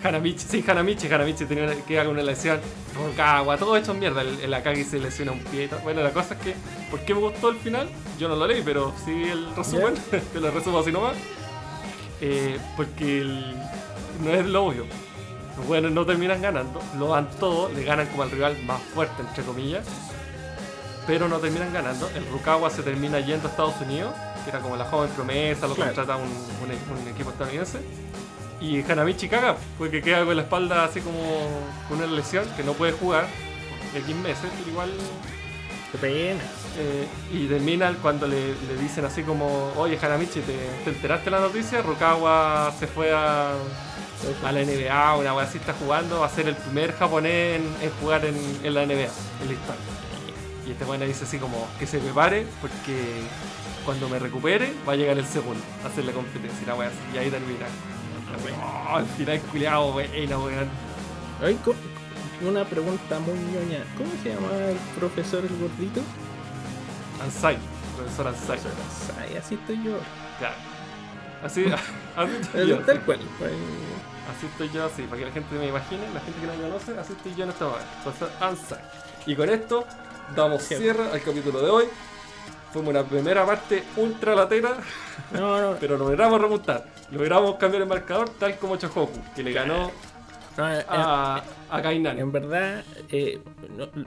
Hanamichi, sí, Hanamichi, Hanamichi tenía que haga una lesión. Rokawa, todo hecho mierda. El, el Akagi se lesiona un pie. Bueno, la cosa es que, ¿por qué me gustó el final? Yo no lo leí, pero sí el resumen. te lo resumo así nomás. Eh, porque no es lo obvio. Los buenos no terminan ganando, lo dan todo, le ganan como al rival más fuerte, entre comillas, pero no terminan ganando. El Rukawa se termina yendo a Estados Unidos, que era como la joven promesa, lo contrata un, un, equipo estadounidense. Y Hanamichi caga, porque queda con la espalda así como con una lesión que no puede jugar por X meses, pero igual. Qué pena. Eh, y termina cuando le, dicen así como: Oye, Hanamichi, ¿te, ¿te enteraste de la noticia? Rukawa se fue a a la NBA, una weá así está jugando, va a ser el primer japonés en, jugar en, la NBA, en la historia. Y este weón dice así como que se prepare porque cuando me recupere va a llegar el segundo a hacer la competencia, la así, y ahí termina. Oh, al final culiado, bueno, weón. Una pregunta muy ñoña. ¿Cómo se llama el profesor el gordito? Ansai, profesor Ansai. Ansai, así estoy yo. Claro. Así, así estoy yo. Tal cual. Así estoy yo, así, para que la gente me imagine, la gente que no me conoce, así estoy yo en esta. Profesor Ansai. Y con esto damos cierre al capítulo de hoy. Fuimos una primera parte ultra latera, no, no. pero logramos remontar. Logramos cambiar el marcador tal como Chohoku, que le ganó a, a Kainan. En verdad, eh,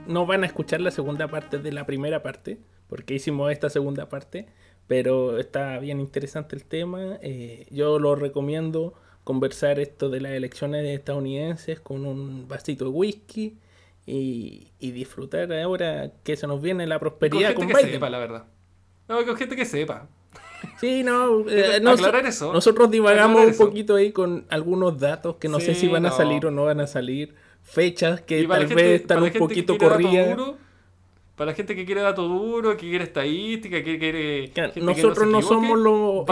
no, van a escuchar la segunda parte de la primera parte, porque hicimos esta segunda parte, pero está bien interesante el tema. Eh, yo lo recomiendo conversar esto de las elecciones estadounidenses con un vasito de whisky y, disfrutar ahora que se nos viene la prosperidad con, gente que sepa, la verdad. No, con gente que sepa. Sí, no, eh, eso. nosotros divagamos un poquito ahí con algunos datos que no sé si van a salir o no van a salir, fechas que tal vez están un poquito corridas. Para la gente que quiere datos duros, que quiere estadística, que quiere... nosotros no, somos los...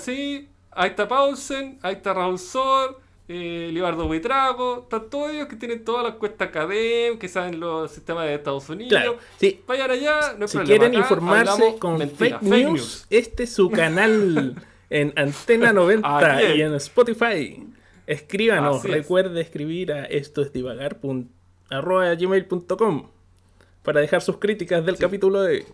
sí, ahí está Pausen, ahí está Raúl Sor, eh, Libardo Buitrago, están todos ellos que tienen todas las cuestas académicas, que saben los sistemas de Estados Unidos. sí. Vayan allá, no Si quieren informarse con fake, news, este es su canal en Antena 90 y en Spotify. Escríbanos, recuerde escribir a esto es gmail.com para dejar sus críticas del capítulo de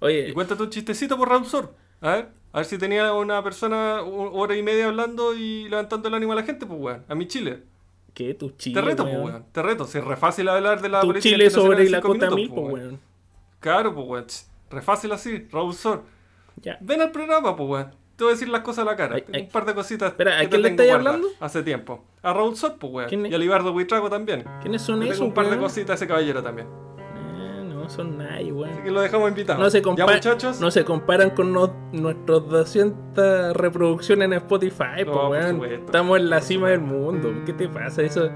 Oye. Y cuéntate un chistecito por Ramsor. A ver. A ver si tenía una persona hora y media hablando y levantando el ánimo a la gente, pues weón. A mi Chile. ¿Qué? ¿Tu Chile? Te reto, pues weón. Te reto. Si es re fácil hablar de la tu Chile sobre la cota mil, pues weón. Claro, pues weón. Re fácil así, Raúl Sor. Ya. Ven al programa, pues weón. Te voy a decir las cosas a la cara. Un par de cositas. Espera, ¿a quién le estáis hablando? Hace tiempo. A Raúl Sor, pues weón. Y a Libardo Buitrago también. ¿Quiénes son esos? un par de cositas a ese caballero también son nadie, weón. Así que lo dejamos invitado. No se, no se comparan con nuestros 200 reproducciones en Spotify, weón. Estamos en la cima del mundo. ¿Qué te pasa? Eso,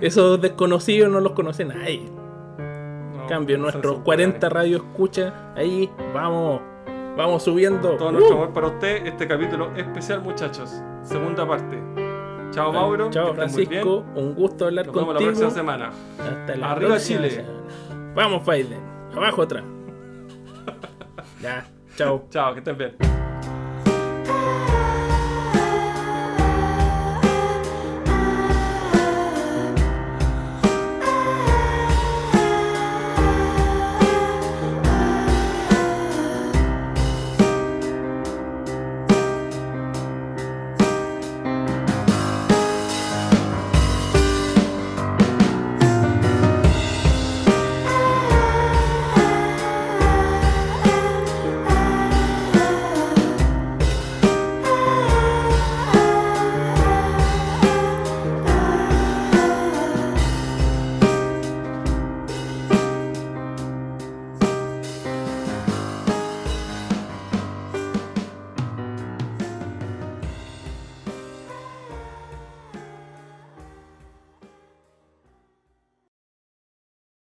esos desconocidos no los conoce nadie. en cambio, nuestros 40 radios escucha, ahí vamos, vamos subiendo. Todo nuestro ¡Uh! amor para usted, este capítulo especial, muchachos. Segunda parte. Chao, Mauro. Chao, Francisco. Un gusto hablar contigo. Nos vemos la próxima semana. Hasta la Arriba Chile. Vamos, Biden. Abajo otra. ya, chao. chao, que estén bien.